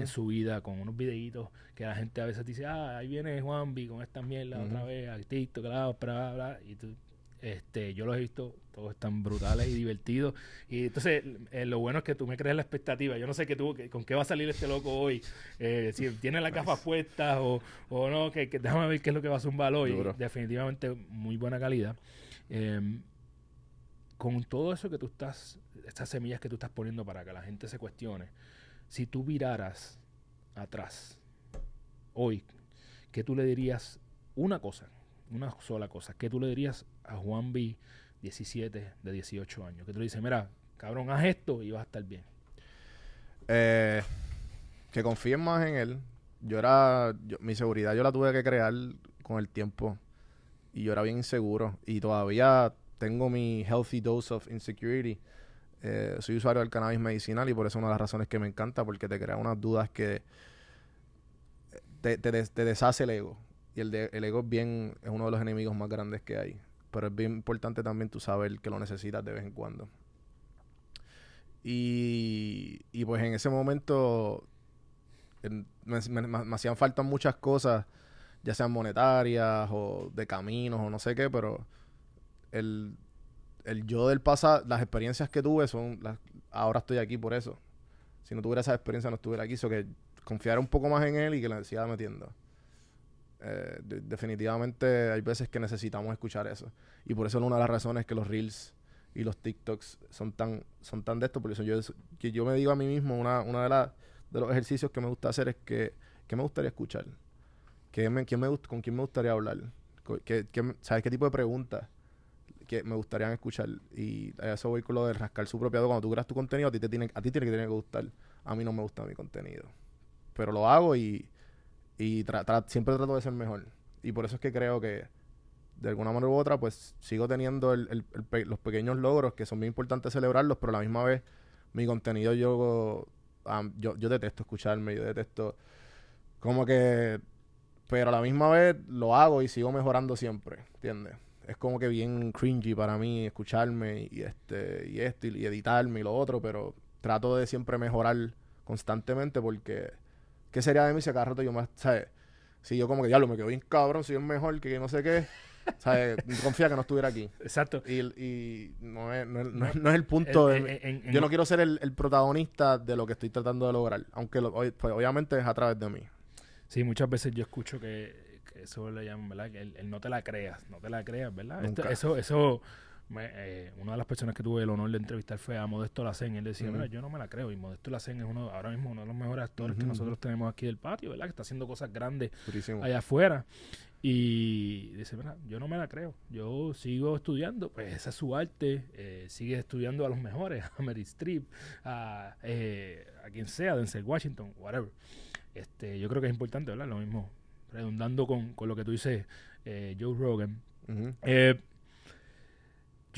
en su vida con unos videitos que la gente a veces dice, ah, ahí viene Juanvi con esta mierda otra vez, al TikTok, bla, bla, bla, y tú, este, yo los he visto, todos están brutales y divertidos, y entonces eh, lo bueno es que tú me crees la expectativa, yo no sé qué tú, que- con qué va a salir este loco hoy, eh, si tiene las gafas puestas o, o no, que, que déjame ver qué es lo que va a zumbar hoy, Duro. definitivamente muy buena calidad. Em, con todo eso que tú estás, estas semillas que tú estás poniendo para que la gente se cuestione, si tú viraras atrás hoy, ¿qué tú le dirías? Una cosa, una sola cosa, ¿qué tú le dirías a Juan B, 17, de 18 años? Que tú le dices, mira, cabrón, haz esto y vas a estar bien. Eh, que confíen más en él. Yo era, mi seguridad yo la tuve que crear con el tiempo y yo era bien inseguro y todavía tengo mi healthy dose of insecurity. Eh, soy usuario del cannabis medicinal y por eso es una de las razones que me encanta porque te crea unas dudas que te, te des- deshace el ego y el, el ego es bien es uno de los enemigos más grandes que hay pero es bien importante también tú saber que lo necesitas de vez en cuando y, y pues en ese momento en- me, hacían falta muchas cosas, ya sean monetarias o de caminos o no sé qué, pero el, el yo del pasado, las experiencias que tuve son ahora estoy aquí por eso. Si no tuviera esa experiencia no estuviera aquí, so que confiar un poco más en él y que le siga metiendo. Eh, de- definitivamente hay veces que necesitamos escuchar eso. Y por eso es una de las razones que los Reels y los TikToks son tan, son tan de esto. Por eso yo, que yo me digo a mí mismo, una, una de, las de los ejercicios que me gusta hacer es que, ¿qué me gustaría escuchar? ¿Qué me, quién me, ¿Con quién me gustaría hablar? ¿Qué, qué ¿Sabes qué tipo de preguntas que me gustaría escuchar? Y a eso voy con lo de rascar su propio dedo. Cuando tú creas tu contenido, a ti, te tiene, a ti tiene que tener que gustar. A mí no me gusta mi contenido. Pero lo hago y, y tra- siempre trato de ser mejor. Y por eso es que creo que de alguna manera u otra, pues sigo teniendo el- los pequeños logros que son muy importantes celebrarlos, pero a la misma vez mi contenido yo, am, yo, yo detesto escucharme, yo detesto como que, pero a la misma vez lo hago y sigo mejorando siempre, ¿entiendes? Es como que bien cringy para mí escucharme y este y esto y, y editarme y lo otro, pero trato de siempre mejorar constantemente porque ¿qué sería de mí si cada rato yo más, ¿sabes? Si yo como que diablo me quedo bien cabrón, soy el mejor que no sé qué, ¿sabes? [LAUGHS] Confía que no estuviera aquí. Exacto. Y, y no, es, no, es, no es- no es el punto. En- de- en- en- yo no quiero ser el, el protagonista de lo que estoy tratando de lograr. Aunque lo- pues, obviamente es a través de mí. Sí, muchas veces yo escucho que, que eso le llaman, ¿verdad? Que el, el no te la creas, no te la creas, ¿verdad? Esto- eso, eso, me- eh, una de las personas que tuve el honor de entrevistar fue a Modesto Lacen. Él decía, Ujú. mira, yo no me la creo. Y Modesto Lacen es uno, ahora mismo uno de los mejores actores que Ujú, nosotros tenemos aquí del patio, ¿verdad? Que está haciendo cosas grandes Durísimo. allá afuera. Y dice, mira, yo no me la creo. Yo sigo estudiando, pues esa es su arte. eh, sigue estudiando a los mejores, [LAUGHS] a Meryl Streep, a, eh, a quien sea, Denzel Washington, whatever. Este, yo creo que es importante, ¿verdad? Lo mismo, redundando con, con lo que tú dices, eh, Joe Rogan. Ujú. Eh,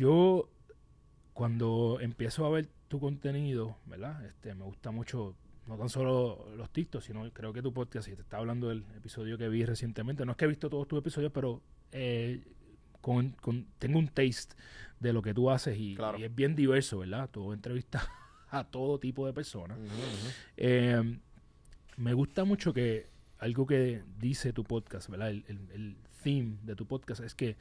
yo, cuando empiezo a ver tu contenido, ¿verdad? Este, me gusta mucho, no tan solo los TikToks, sino creo que tu podcast, y te estaba hablando del episodio que vi recientemente, no es que he visto todos tus episodios, pero eh, con, con- tengo un taste de lo que tú haces y, Claro. y es bien diverso, ¿verdad? Tú entrevistas [LAUGHS] a todo tipo de personas. Eh, me gusta mucho que algo que dice tu podcast, ¿verdad? El, el- el theme de tu podcast es que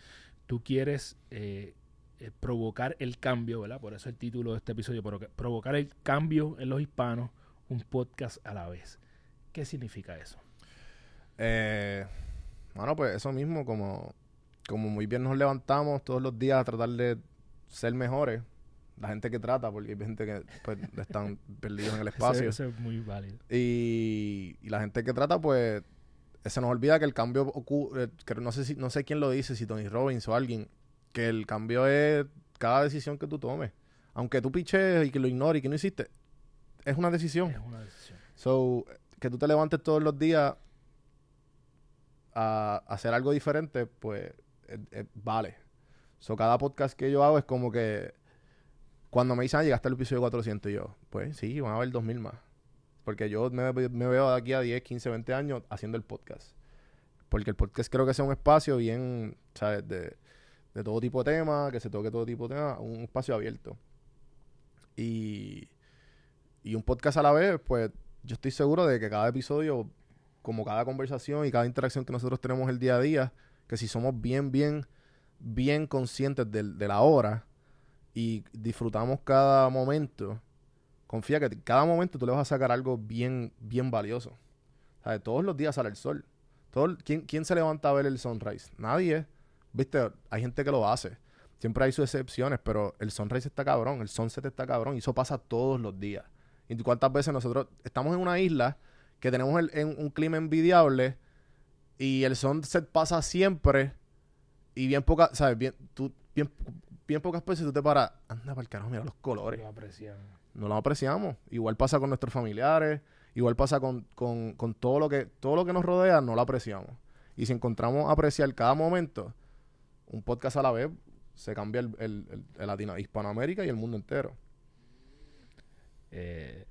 tú quieres eh, eh, provocar el cambio, ¿verdad? Por eso el título de este episodio, provoca- provocar el cambio en los hispanos, un podcast a la vez. ¿Qué significa eso? Eh, bueno, pues eso mismo, como, como muy bien nos levantamos todos los días a tratar de ser mejores. La gente que trata, porque hay gente que pues, [LAUGHS] están perdidos en el Eso- espacio. Eso, es muy válido. Y, y la gente que trata, pues, se nos olvida que el cambio ocurre, que no sé si, no sé quién lo dice, si Tony Robbins o alguien, que el cambio es cada decisión que tú tomes. Aunque tú piches y que lo ignores y que no hiciste, es una decisión. Es una decisión. So, que tú te levantes todos los días a, a hacer algo diferente, pues eh, eh, vale. So, cada podcast que yo hago es como que cuando me dicen, ah, llegaste al episodio 400, y yo, pues sí, van a haber 2000 más. Porque yo me, me veo de aquí a 10, 15, 20 años haciendo el podcast. Porque el podcast creo que sea un espacio bien, ¿sabes? De, de todo tipo de temas, que se toque todo tipo de temas, un espacio abierto. Y, y un podcast a la vez, pues yo estoy seguro de que cada episodio, como cada conversación y cada interacción que nosotros tenemos el día a día, que si somos bien, bien, bien conscientes del- de, la hora y disfrutamos cada momento, confía que cada momento tú le vas a sacar algo bien, bien valioso. ¿Sabes? Todos los días sale el sol. Todo, ¿quién, ¿Quién se levanta a ver el sunrise? Nadie. ¿Viste? Hay gente que lo hace. Siempre hay sus excepciones, pero el sunrise está cabrón, el sunset está cabrón, y eso pasa todos los días. ¿Y cuántas veces nosotros estamos en una isla que tenemos el- en un clima envidiable y el sunset pasa siempre y bien pocas, ¿sabes? Bien, tú, bien, bien pocas veces tú te paras, anda para el carajo, mira los colores Lo apreciamos. no lo apreciamos. Igual pasa con nuestros familiares, igual pasa con, con- con todo lo que todo lo que nos rodea, no lo apreciamos. Y si encontramos apreciar cada momento, un podcast a la vez, se cambia el, el, el- el Latino, Hispanoamérica y el mundo entero. Eh,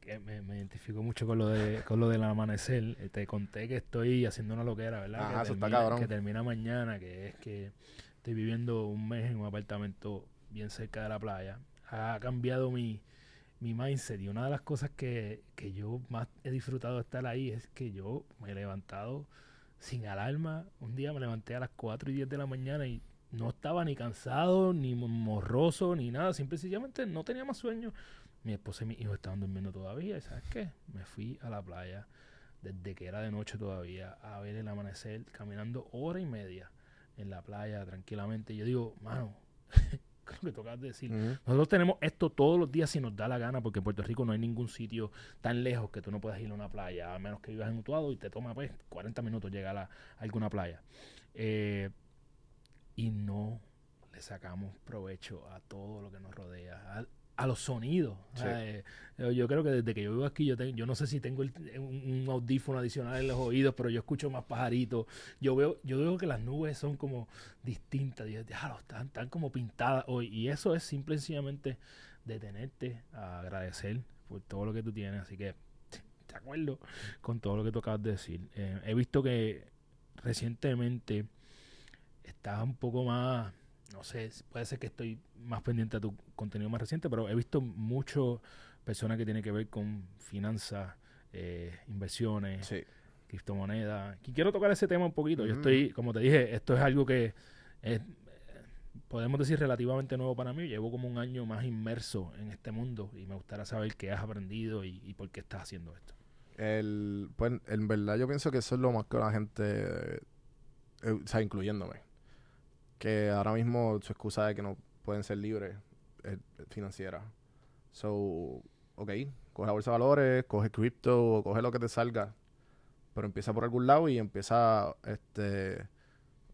que me, me identifico mucho con lo de con lo del amanecer. Eh, te conté que estoy haciendo una loquera, ¿verdad? Ajá, que, eso está termina, cabrón. que termina mañana, que es que estoy viviendo un mes en un apartamento bien cerca de la playa. Ha cambiado mi, mi mindset y una de las cosas que, que yo más he disfrutado de estar ahí es que yo me he levantado sin alarma. Un día me levanté a las 4 y 10 de la mañana y no estaba ni cansado, ni mo- morroso, ni nada. Simple sencillamente no tenía más sueño. Mi esposa y mi hijo estaban durmiendo todavía. ¿Y sabes qué? Me fui a la playa desde que era de noche todavía, a ver el amanecer caminando hora y media en la playa tranquilamente. Y yo digo, mano, [LAUGHS] [LAUGHS] creo que tocas decir. Nosotros tenemos esto todos los días si nos da la gana, porque en Puerto Rico no hay ningún sitio tan lejos que tú no puedas ir a una playa, a menos que vivas en Utuado y te toma pues 40 minutos llegar a, alguna playa. Eh, y no le sacamos provecho a todo lo que nos rodea, a los sonidos. Eh, yo creo que desde que yo vivo aquí, yo, tengo, yo no sé si tengo un, audífono adicional en los oídos, pero yo escucho más pajaritos. Yo veo, yo veo que las nubes son como distintas, están, están como pintadas hoy. Y eso es simple y sencillamente detenerte a agradecer por todo lo que tú tienes. Así que, de acuerdo con todo lo que tú acabas de decir. Eh, he visto que recientemente estás un poco más no sé, puede ser que estoy más pendiente a tu contenido más reciente, pero he visto mucho personas que tienen que ver con finanzas, eh, inversiones, criptomonedas. Y quiero tocar ese tema un poquito. Yo estoy, como te dije, esto es algo que es, podemos decir, relativamente nuevo para mí. Llevo como un año más inmerso en este mundo y me gustaría saber qué has aprendido y, por qué estás haciendo esto. El, pues, en verdad yo pienso que eso es lo más que la gente, eh, o sea, incluyéndome, que ahora mismo su excusa de que no pueden ser libres es financiera. So, ok, coge la bolsa de valores, coge cripto, coge lo que te salga, pero empieza por algún lado y empieza este,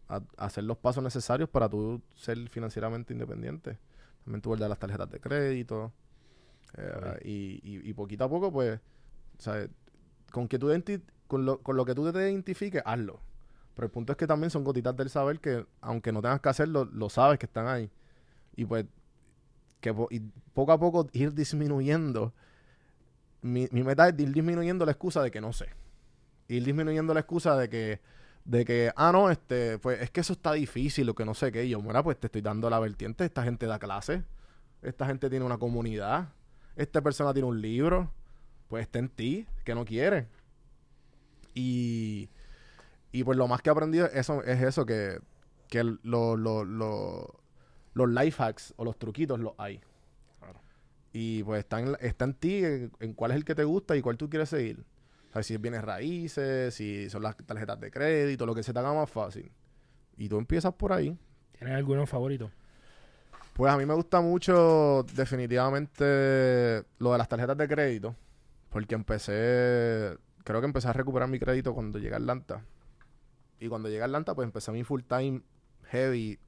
a, hacer los pasos necesarios para tú ser financieramente independiente. También tú guardas las tarjetas de crédito. Eh, y, y, poquito a poco, pues, ¿sabes? Con, que tú con, lo, con lo que tú te identifiques, hazlo. Pero el punto es que también son gotitas del saber que, aunque no tengas que hacerlo, lo sabes que están ahí. Y pues, que poco a poco ir disminuyendo. Mi, mi meta es ir disminuyendo la excusa de que no sé. Ir disminuyendo la excusa de que, de que, ah, no, este, pues es que eso está difícil o que no sé qué. Y yo, bueno, pues te estoy dando la vertiente. Esta gente da clase. Esta gente tiene una comunidad. Esta persona tiene un libro. Pues está en ti, que no quiere. Y y pues lo más que he aprendido eso, es eso, que, que lo, los life hacks o los truquitos los hay. Y pues está en, está en ti en, cuál es el que te gusta y cuál tú quieres seguir. O sea, si es bienes raíces, si son las tarjetas de crédito, lo que se te haga más fácil. Y tú empiezas por ahí. ¿Tienes alguno favorito? Pues a mí me gusta mucho definitivamente lo de las tarjetas de crédito. Porque empecé, creo que empecé a recuperar mi crédito cuando llegué a Atlanta. Y cuando llegué a Atlanta, pues empecé mi full time heavy,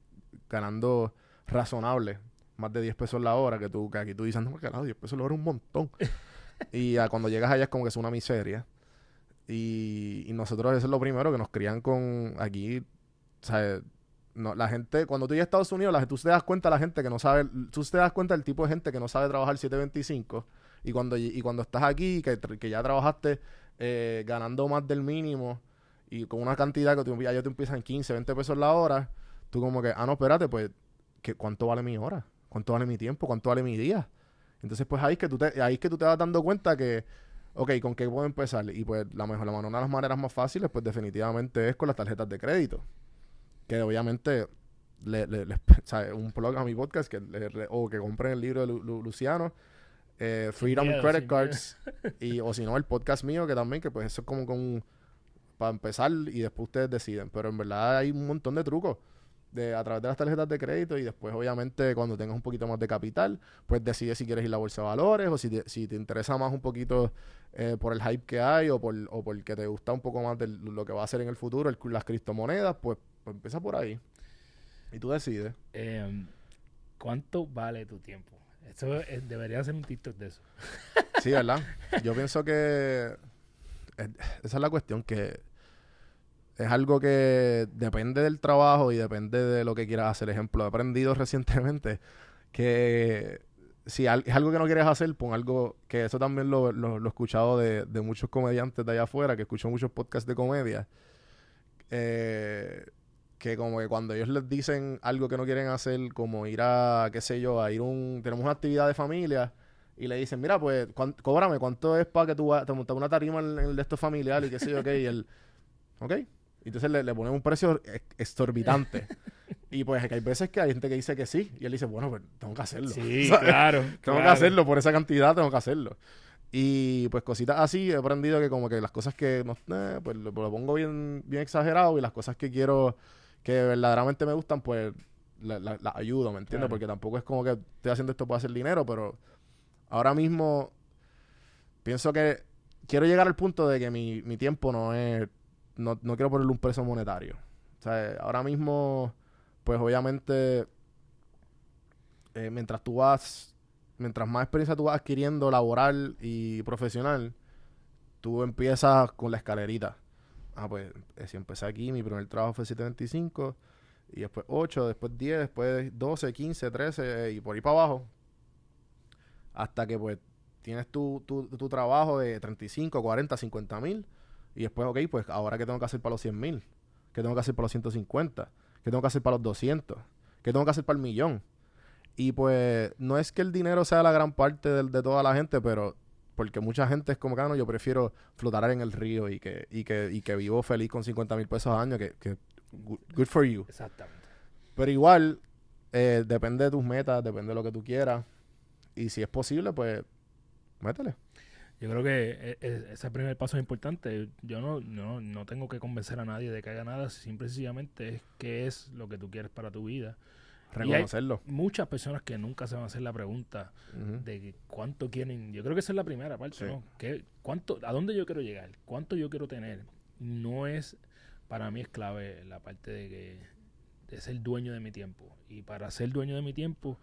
ganando razonable, más de 10 pesos la hora, que tú, que aquí tú dices, no, lado 10 pesos la hora es un montón. [LAUGHS] y cuando llegas allá es como que es una miseria. Y, nosotros eso es lo primero que nos crían con aquí, o sea, no, la gente, cuando tú llegas a Estados Unidos, la, tú te das cuenta la gente que no sabe, tú te das cuenta del tipo de gente que no sabe trabajar 725 y cuando, y cuando estás aquí, que, que ya trabajaste eh, ganando más del mínimo, y con una cantidad que tú, ya te empiezan en 15, 20 pesos la hora, tú como que, ah, no, espérate, pues, ¿qué, ¿cuánto vale mi hora? ¿Cuánto vale mi tiempo? ¿Cuánto vale mi día? Entonces, pues ahí es que tú te, ahí es que tú te vas dando cuenta que, ok, ¿con qué puedo empezar? Y pues la mejor, la, una de las maneras más fáciles, pues definitivamente es con las tarjetas de crédito. Que obviamente le, le, [LAUGHS] un blog a mi podcast que o que compren el libro de Luciano eh, Freedom Credit Cards y o si no el podcast mío que también que pues eso es como con para empezar y después ustedes deciden. Pero en verdad hay un montón de trucos de, a través de las tarjetas de crédito y después obviamente cuando tengas un poquito más de capital, pues decides si quieres ir a la bolsa de valores o si te, si te interesa más un poquito eh, por el hype que hay o por, o porque te gusta un poco más de lo que va a hacer en el futuro, las criptomonedas, pues, pues, empieza por ahí. Y tú decides. Em, ¿Cuánto vale tu tiempo? Eso debería ser un TikTok de eso. sí, ¿verdad? Yo pienso que esa es la cuestión que es algo que depende del trabajo y depende de lo que quieras hacer. Ejemplo, he aprendido [LAUGHS] recientemente que si es algo que no quieres hacer, pon algo que eso también lo, he escuchado de, muchos comediantes de allá afuera, que escucho muchos podcasts de comedia, eh, que como que cuando ellos les dicen algo que no quieren hacer, como ir a, qué sé yo, a ir un, tenemos una actividad de familia, y le dicen, mira, pues, cóbrame, ¿cuánto es para que tú te montes una tarima en, el de estos familiares y qué sé yo, qué? Y él, [LAUGHS] ok, entonces le, le ponen un precio exorbitante. [LAUGHS] y pues hay veces que hay gente que dice que sí. Y él dice, bueno, pues tengo que hacerlo. Sí, [LAUGHS] claro. [LAUGHS] tengo que hacerlo. Por esa cantidad tengo que hacerlo. Y pues cositas así, he aprendido que como que las cosas que no, eh, pues lo, lo pongo bien, bien exagerado y las cosas que quiero, que verdaderamente me gustan, pues las la, la ayudo, ¿me entiendes? Claro. Porque tampoco es como que estoy haciendo esto para hacer dinero, pero ahora mismo pienso que quiero llegar al punto de que mi, mi tiempo no es, no, no quiero ponerle un peso monetario. O sea, ahora mismo, pues obviamente, eh, mientras tú vas, mientras más experiencia tú vas adquiriendo laboral y profesional, tú empiezas con la escalerita. Ah, pues eh, si empecé aquí, mi primer trabajo fue 725, y después 8, después 10, después 12, 15, 13, eh, y por ahí para abajo. Hasta que pues tienes tu, tu, tu trabajo de 35, 40, 50 mil, y después, ok, pues ahora qué tengo que hacer para los 100 mil, qué tengo que hacer para los 150, qué tengo que hacer para los 200, qué tengo que hacer para el millón. Y pues no es que el dinero sea la gran parte del- de, toda la gente, pero porque mucha gente es como que "Ah, no, yo prefiero flotar en el río y que, y que, y que vivo feliz con 50 mil pesos al año, que, que good, good for you. Exactamente. Pero igual, eh, depende de tus metas, depende de lo que tú quieras. Y si es posible, pues métele. Yo creo que e- e- ese primer paso es importante. Yo no, no, no tengo que convencer a nadie de que haga nada, simple y sencillamente es qué es lo que tú quieres para tu vida. Y hay- Reconocerlo. Muchas personas que nunca se van a hacer la pregunta Ujú. de que cuánto quieren. Yo creo que esa es la primera parte, Sí. ¿no? ¿Qué, cuánto, ¿A dónde yo quiero llegar? ¿Cuánto yo quiero tener? No es, para mí es clave la parte de que de ser dueño de mi tiempo. Y para ser dueño de mi tiempo,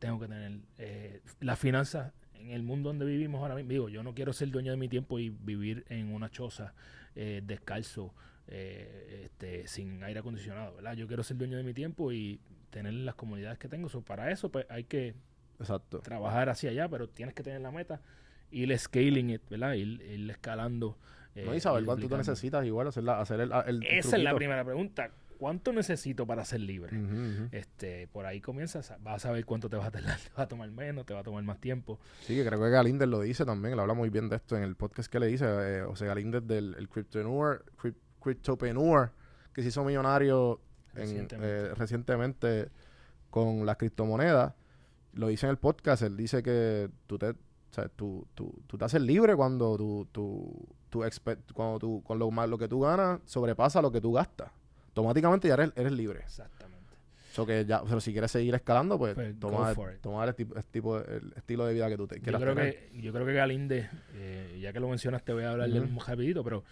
tengo que tener eh, las finanzas en el mundo donde vivimos ahora mismo. Digo, yo no quiero ser dueño de mi tiempo y vivir en una choza eh, descalzo, eh, este, sin aire acondicionado, ¿verdad? Yo quiero ser dueño de mi tiempo y tener las comunidades que tengo. So, para eso, pues, hay que Exacto. trabajar hacia allá, pero tienes que tener la meta, ir scaling it, ¿verdad? Ir, ir escalando. eh, no, y saber cuánto tú necesitas igual, hacer, la- hacer el, el Esa es la primera pregunta. ¿Cuánto necesito para ser libre? Este, por ahí comienzas, vas a saber cuánto te vas a tardar, [LAUGHS] te va a tomar menos, te va a tomar más tiempo. Sí, que creo que Galíndez lo dice también, él habla muy bien de esto en el podcast que le hice, eh, o sea, Galíndez del el Cryptoneur, Cryp- Cryptopreneur, que se hizo millonario en- eh, recientemente con las criptomonedas, lo dice en el podcast, él dice que tú te, o sea, tú, tú, tú te haces libre cuando tú, tú, tú cuando tú, con lo, más, lo que tú ganas sobrepasa lo que tú gastas. Automáticamente ya eres, eres libre. Exactamente. So que ya, pero si quieres seguir escalando, pues, Pues, toma, it. toma el, tipo, el tipo- el estilo de vida que tú te Yo quieras creo, tener. que, yo creo que Galíndez, eh, ya que lo mencionas, te voy a hablar de él Ujú. muy rapidito, pero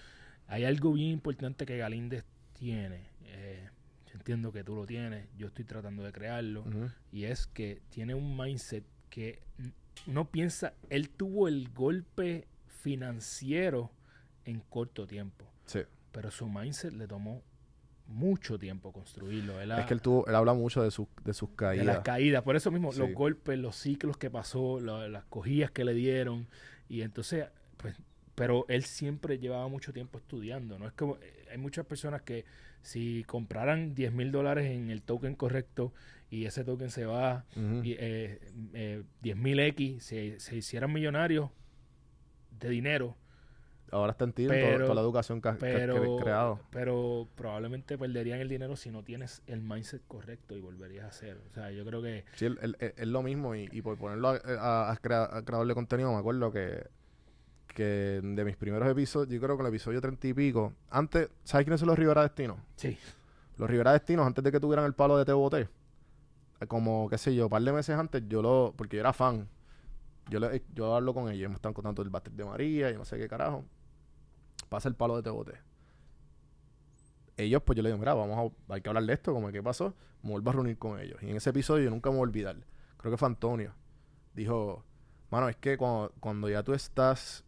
hay algo bien importante que Galíndez tiene. eh, yo entiendo que tú lo tienes, yo estoy tratando de crearlo. Y es que tiene un mindset que no piensa, él tuvo el golpe financiero en corto tiempo, Sí. pero su mindset le tomó mucho tiempo construirlo. Él Es ha- que él tuvo, él habla mucho de sus, de sus de caídas. las caídas, por eso mismo, los Sí. golpes, los ciclos que pasó, la- las cogillas que le dieron, y entonces, pues, pero él siempre llevaba mucho tiempo estudiando, ¿no? Es como, eh, hay muchas personas que si compraran 10 mil dólares en el token correcto y ese token se va Ujú. y, eh, eh, 10.000 X se, se hicieran millonarios de dinero, Ahora está en ti pero- toda, toda la educación que has que pero, cre- creado. pero probablemente perderían el dinero si no tienes el mindset correcto y volverías a hacer. O sea, yo creo que Sí, es lo mismo y, y por ponerlo a, a- a crea- a creador de contenido, me acuerdo que, que de mis primeros episodios, yo creo que el episodio treinta y pico, antes, ¿sabes quiénes son los Rivera Destinos? sí, Los Rivera Destinos, antes de que tuvieran el palo de TBT, eh, como, qué sé yo, un par de meses antes, yo lo, porque yo era fan, yo, le, yo hablo con ellos, me están contando el Baster de María y no sé qué carajo, pasa el palo de TBT. Ellos, pues yo le digo, mira, vamos a, hay que hablar de esto, como qué pasó, me vuelvo a reunir con ellos. Y en ese episodio yo nunca me voy a olvidar, creo que fue Antonio, dijo, mano, es que cuando, cuando ya tú estás,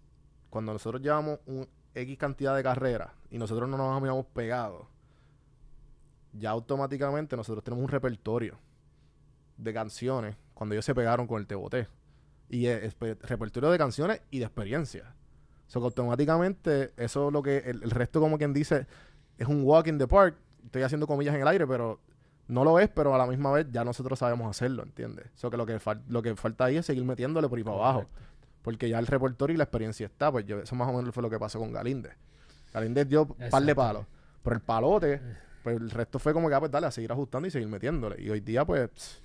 cuando nosotros llevamos un X cantidad de carreras y nosotros no nos habíamos pegado, ya automáticamente nosotros tenemos un repertorio de canciones cuando ellos se pegaron con el Teboté. Y es, es- repertorio de canciones y de experiencia. O sea, que automáticamente eso es lo que el, el resto como quien dice es un walk in the park. Estoy haciendo comillas en el aire, pero no lo es, pero a la misma vez ya nosotros sabemos hacerlo, ¿entiendes? O sea, que lo que, lo que falta ahí es seguir metiéndole por ahí para abajo. Porque ya el repertorio y la experiencia está. Pues yo, eso más o menos fue lo que pasó con Galíndez. Galíndez dio un par de palos. Pero el palote, pues el resto fue como que, ah, pues dale, a seguir ajustando y seguir metiéndole. Y hoy día, pues, pss,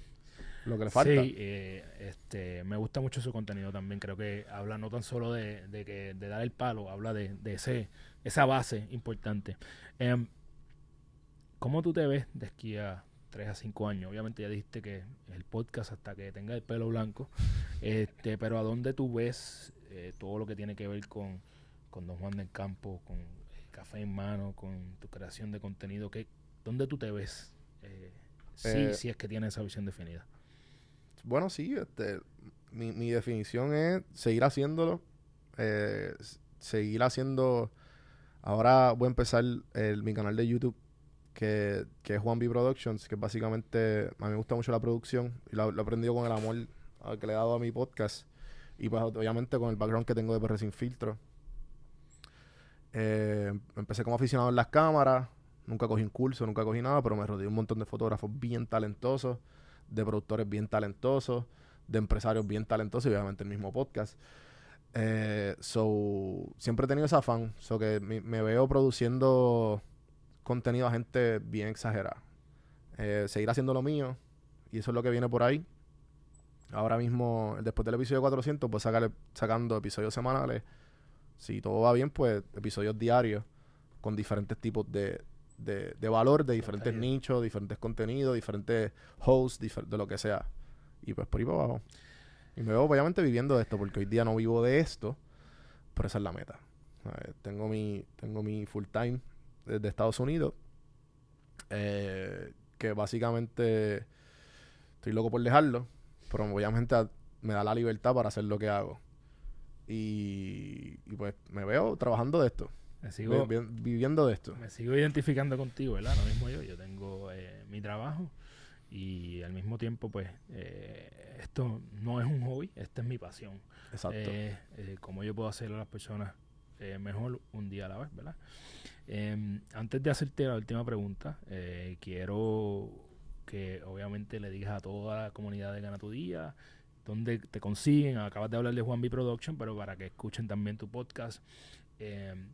lo que le falta. Sí, eh, este, me gusta mucho su contenido también. Creo que habla no tan solo de, de que, de dar el palo, habla de, de ese, esa base importante. Em, ¿Cómo tú te ves de aquí a 3 a 5 años? Obviamente ya dijiste que el podcast hasta que tenga el pelo blanco. Este, [LAUGHS] pero ¿a dónde tú ves eh, todo lo que tiene que ver con, con Don Juan del Campo, con el café en mano, con tu creación de contenido? ¿Qué, ¿Dónde tú te ves? Eh, sí, Eh, si es que tienes esa visión definida. Bueno, sí, este, mi, mi definición es seguir haciéndolo, eh, seguir haciendo. Ahora voy a empezar el- mi canal de YouTube, que, que es Juan B Productions, que básicamente a mí me gusta mucho la producción y lo, he aprendido con el amor que le he dado a mi podcast y pues obviamente con el background que tengo de PR Sin Filtro. Eh, empecé como aficionado en las cámaras, nunca cogí un curso, nunca cogí nada, pero me rodeé de un montón de fotógrafos bien talentosos de productores bien talentosos, de empresarios bien talentosos y obviamente el mismo podcast. Eh, so, siempre he tenido ese afán, so que me, me veo produciendo contenido a gente bien exagerada. Eh, seguir haciendo lo mío y eso es lo que viene por ahí. Ahora mismo, después del episodio 400, pues sacarle, sacando episodios semanales. Si todo va bien, pues episodios diarios con diferentes tipos de, de, de valor, de diferentes Contenido. nichos, diferentes contenidos, diferentes hosts, difer- de lo que sea. Y pues por ahí para abajo. Y me veo obviamente viviendo de esto, porque hoy día no vivo de esto, pero esa es la meta. ¿sabes? Tengo mi, tengo mi full time desde Estados Unidos, eh, que básicamente estoy loco por dejarlo, pero obviamente a- me da la libertad para hacer lo que hago. Y, y pues me veo trabajando de esto, Me sigo, vi- vi- viviendo de esto. me sigo identificando contigo, ¿verdad? Lo mismo yo. Yo tengo eh, mi trabajo y al mismo tiempo, pues, eh, esto no es un hobby, esta es mi pasión. Exacto. Eh, eh, cómo yo puedo hacerle a las personas eh, mejor un día a la vez, ¿verdad? Em, antes de hacerte la última pregunta, eh, quiero que obviamente le digas a toda la comunidad de Gana Tu Día dónde te consiguen. Acabas de hablar de Juan B Production, pero para que escuchen también tu podcast. em,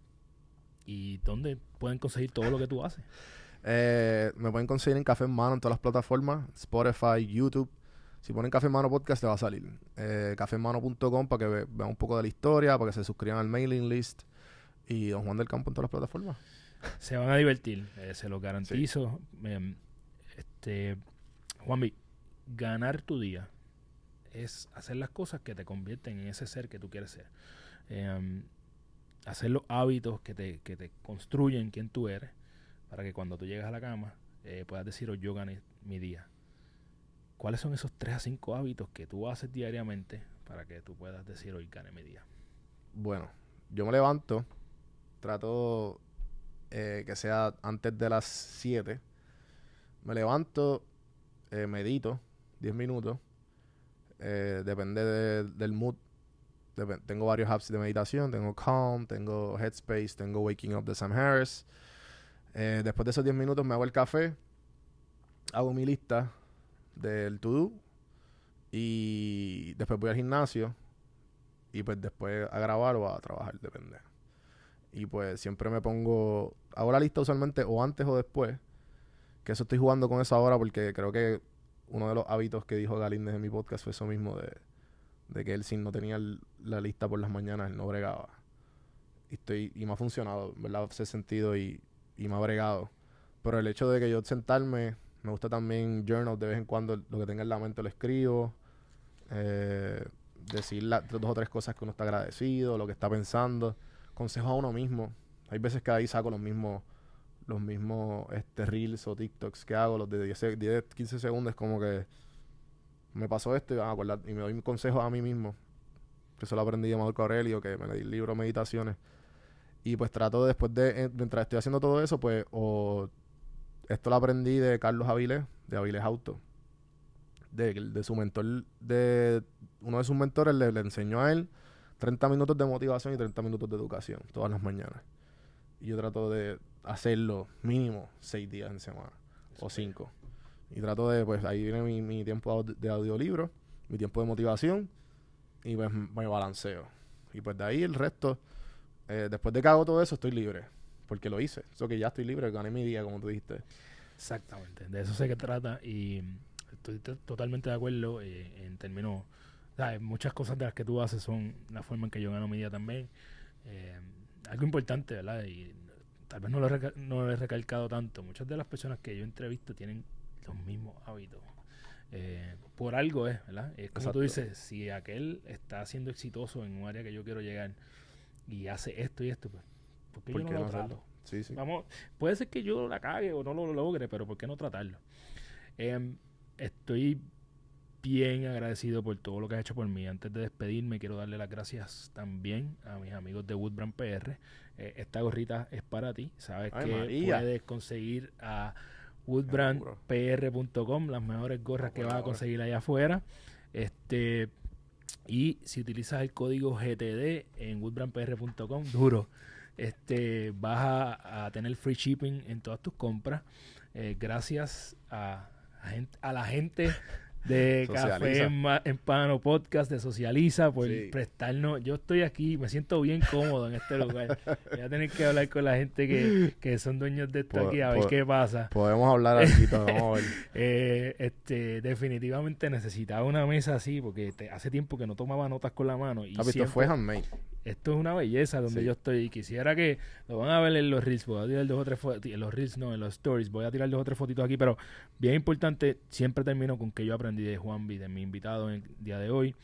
y dónde pueden conseguir todo lo que tú haces. Eh, me pueden conseguir en Café en Mano en todas las plataformas, Spotify, YouTube. Si ponen Café en Mano Podcast, te va a salir. Eh, cafeenmano.com para que ve- vean un poco de la historia, para que se suscriban al mailing list. Y Don Juan del Campo en todas las plataformas. Se van a divertir, eh, se lo garantizo. Em, este, Juanvi, ganar tu día es hacer las cosas que te convierten en ese ser que tú quieres ser. Hacer los hábitos que te, que te construyen quién tú eres, para que cuando tú llegas a la cama eh, puedas decir, oh, yo gané mi día. ¿Cuáles son esos 3 a 5 hábitos que tú haces diariamente para que tú puedas decir, hoy gané mi día? Bueno, yo me levanto, trato eh, que sea antes de las 7. Me levanto, eh, medito 10 minutos. depende de- del mood. Tengo varios apps de meditación. Tengo Calm, tengo Headspace, tengo Waking Up de Sam Harris. Eh, después de esos 10 minutos me hago el café. Hago mi lista del to-do. Y después voy al gimnasio y pues después a grabar o a trabajar, depende. Y pues siempre me pongo, hago la lista usualmente o antes o después, que eso estoy jugando con eso ahora porque creo que uno de los hábitos que dijo Galíndez en mi podcast fue eso mismo de, de que él si no tenía la lista por las mañanas, él no bregaba. Y, estoy, y me ha funcionado, ¿verdad? Ese sentido y, y me ha bregado. Pero el hecho de que yo sentarme, me gusta también journal de vez en cuando, lo que tenga en la mente lo escribo. Eh, decir la- dos o tres cosas que uno está agradecido, lo que está pensando, consejos a uno mismo. Hay veces que ahí saco los mismos los mismos este, reels o TikToks que hago, los de 10, se- 10, 15 segundos, como que me pasó esto y, van a acordar, y me doy consejos a mí mismo. Que eso lo aprendí de Marco Aurelio, que me leí el libro Meditaciones. Y pues trato de, después de, eh, mientras estoy haciendo todo eso, pues, o esto lo aprendí de Carlos Avilés, de Avilés Auto. De, de su mentor, de uno de sus mentores le, le enseñó a él 30 minutos de motivación y 30 minutos de educación todas las mañanas. Y yo trato de hacerlo mínimo 6 días en semana o 5. Y trato de, pues ahí viene mi, mi tiempo de audiolibro, mi tiempo de motivación y pues me balanceo. Y pues de ahí el resto, eh, después de que hago todo eso, estoy libre. Porque lo hice. Eso que ya estoy libre, gané mi día, como tú dijiste. Exactamente, de eso se que trata y estoy to- totalmente de acuerdo eh, en términos, muchas cosas de las que tú haces son la forma en que yo gano mi día también. Eh, algo importante, ¿verdad? Y tal vez no lo, no lo he recalcado tanto. Muchas de las personas que yo entrevisto tienen los mismos hábitos. Eh, por algo es, ¿verdad? Es como tú dices, si aquel está siendo exitoso en un área que yo quiero llegar y hace esto y esto, pues, ¿por qué ¿Por yo qué no lo no trato? Sí, sí. Vamos, puede ser que yo la cague o no lo logre, pero ¿por qué no tratarlo? Em, estoy bien agradecido por todo lo que has hecho por mí. Antes de despedirme, quiero darle las gracias también a mis amigos de Woodbrand PR. Eh, esta gorrita es para ti. Sabes Ay, que María. puedes conseguir a. woodbrandpr.com las mejores gorras que vas a conseguir allá afuera. Este y si utilizas el código GTD en woodbrandpr.com, duro, este, vas a, a tener free shipping en todas tus compras. Eh, gracias a, a la gente de Café en, Pano Podcast de Socializa por Sí. prestarnos. Yo estoy aquí, me siento bien cómodo en este lugar. Voy a tener que hablar con la gente que, que son dueños de esto Po- aquí a ver qué pasa. Podemos hablar [LAUGHS] aquí, vamos a ver. Eh, este, definitivamente necesitaba una mesa así porque te- hace tiempo que no tomaba notas con la mano y esto siempre- fue handmade. Esto es una belleza donde Sí. yo estoy y quisiera que lo van a ver en los reels, voy a tirar dos o tres fotos, en los reels no, en los stories, voy a tirar dos o tres fotitos aquí, pero bien importante, siempre termino con que yo aprendí de Juanvi, de mi invitado en el día de hoy,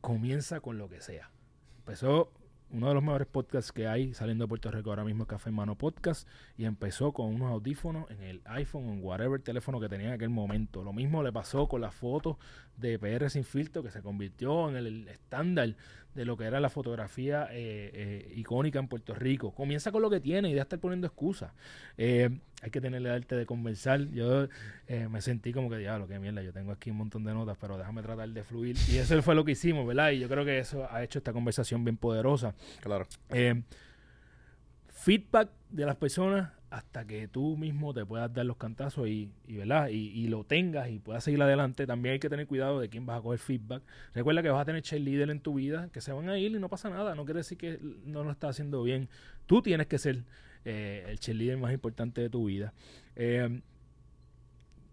comienza con lo que sea. Empezó uno de los mejores podcasts que hay saliendo de Puerto Rico ahora mismo Café en Mano Podcast y empezó con unos audífonos en el iPhone o en whatever teléfono que tenía en aquel momento. Lo mismo le pasó con las fotos de PR sin filtro que se convirtió en el estándar de lo que era la fotografía eh, eh, icónica en Puerto Rico. Comienza con lo que tiene y deja de estar poniendo excusas. Eh, hay que tener el arte de conversar. Yo eh, me sentí como que, diablo, qué mierda, yo tengo aquí un montón de notas, pero déjame tratar de fluir. Y eso fue lo que hicimos, ¿verdad? Y yo creo que eso ha hecho esta conversación bien poderosa. Claro. Feedback de las personas hasta que tú mismo te puedas dar los cantazos y, ¿verdad? Y, lo tengas y puedas seguir adelante. También hay que tener cuidado de quién vas a coger feedback. Recuerda que vas a tener cheerleader en tu vida que se van a ir y no pasa nada. No quiere decir que no lo estás haciendo bien. Tú tienes que ser eh, el cheerleader más importante de tu vida. Eh,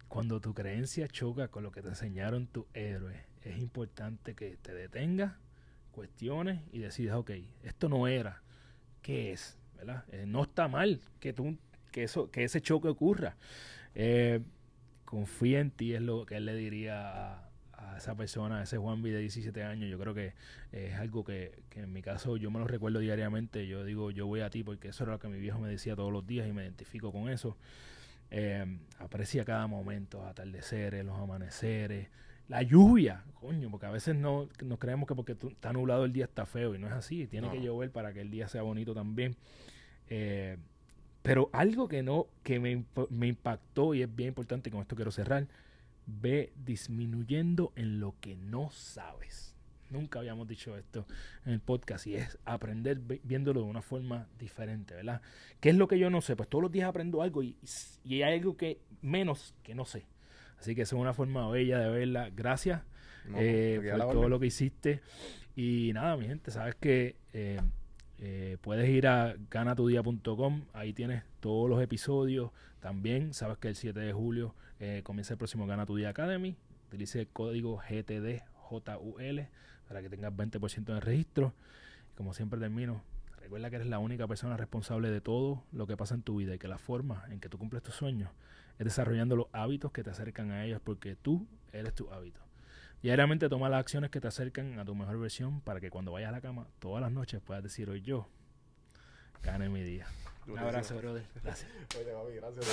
cuando tu creencia choca con lo que te enseñaron tus héroes, es importante que te detengas, cuestiones y decidas, ok, esto no era, ¿qué es? ¿Verdad? Eh, no está mal que, tú, que, eso, que ese choque ocurra. Eh, confía en ti, es lo que él le diría a, a esa persona, a ese Juanvi de 17 años. Yo creo que eh, es algo que, que en mi caso yo me lo recuerdo diariamente. Yo digo, yo voy a ti porque eso era lo que mi viejo me decía todos los días y me identifico con eso. Eh, aprecia cada momento, los atardeceres, los amaneceres, la lluvia, coño, porque a veces no nos creemos que porque está nublado el día está feo y no es así, tiene No. que llover para que el día sea bonito también. Eh, pero algo que no, que me, me impactó y es bien importante, con esto quiero cerrar, ve disminuyendo en lo que no sabes. Nunca habíamos dicho esto en el podcast y es aprender vi- viéndolo de una forma diferente, ¿verdad? ¿Qué es lo que yo no sé? Pues todos los días aprendo algo y, y hay algo que menos que no sé. Así que esa es una forma bella de verla. Gracias No, eh, por todo lo que hiciste. Y nada, mi gente, sabes que eh, eh, puedes ir a ganatudía.com, ahí tienes todos los episodios. También sabes que el 7 de julio eh, comienza el próximo Gana Tu Día Academy. Utilice el código GTDJUL para que tengas 20% en el registro. Como siempre termino, recuerda que eres la única persona responsable de todo lo que pasa en tu vida y que la forma en que tú cumples tus sueños es desarrollando los hábitos que te acercan a ellos porque tú eres tu hábito. Diariamente toma las acciones que te acercan a tu mejor versión para que cuando vayas a la cama todas las noches puedas decir hoy yo gané mi día. Un abrazo, brother. Gracias. Oye, papi, gracias.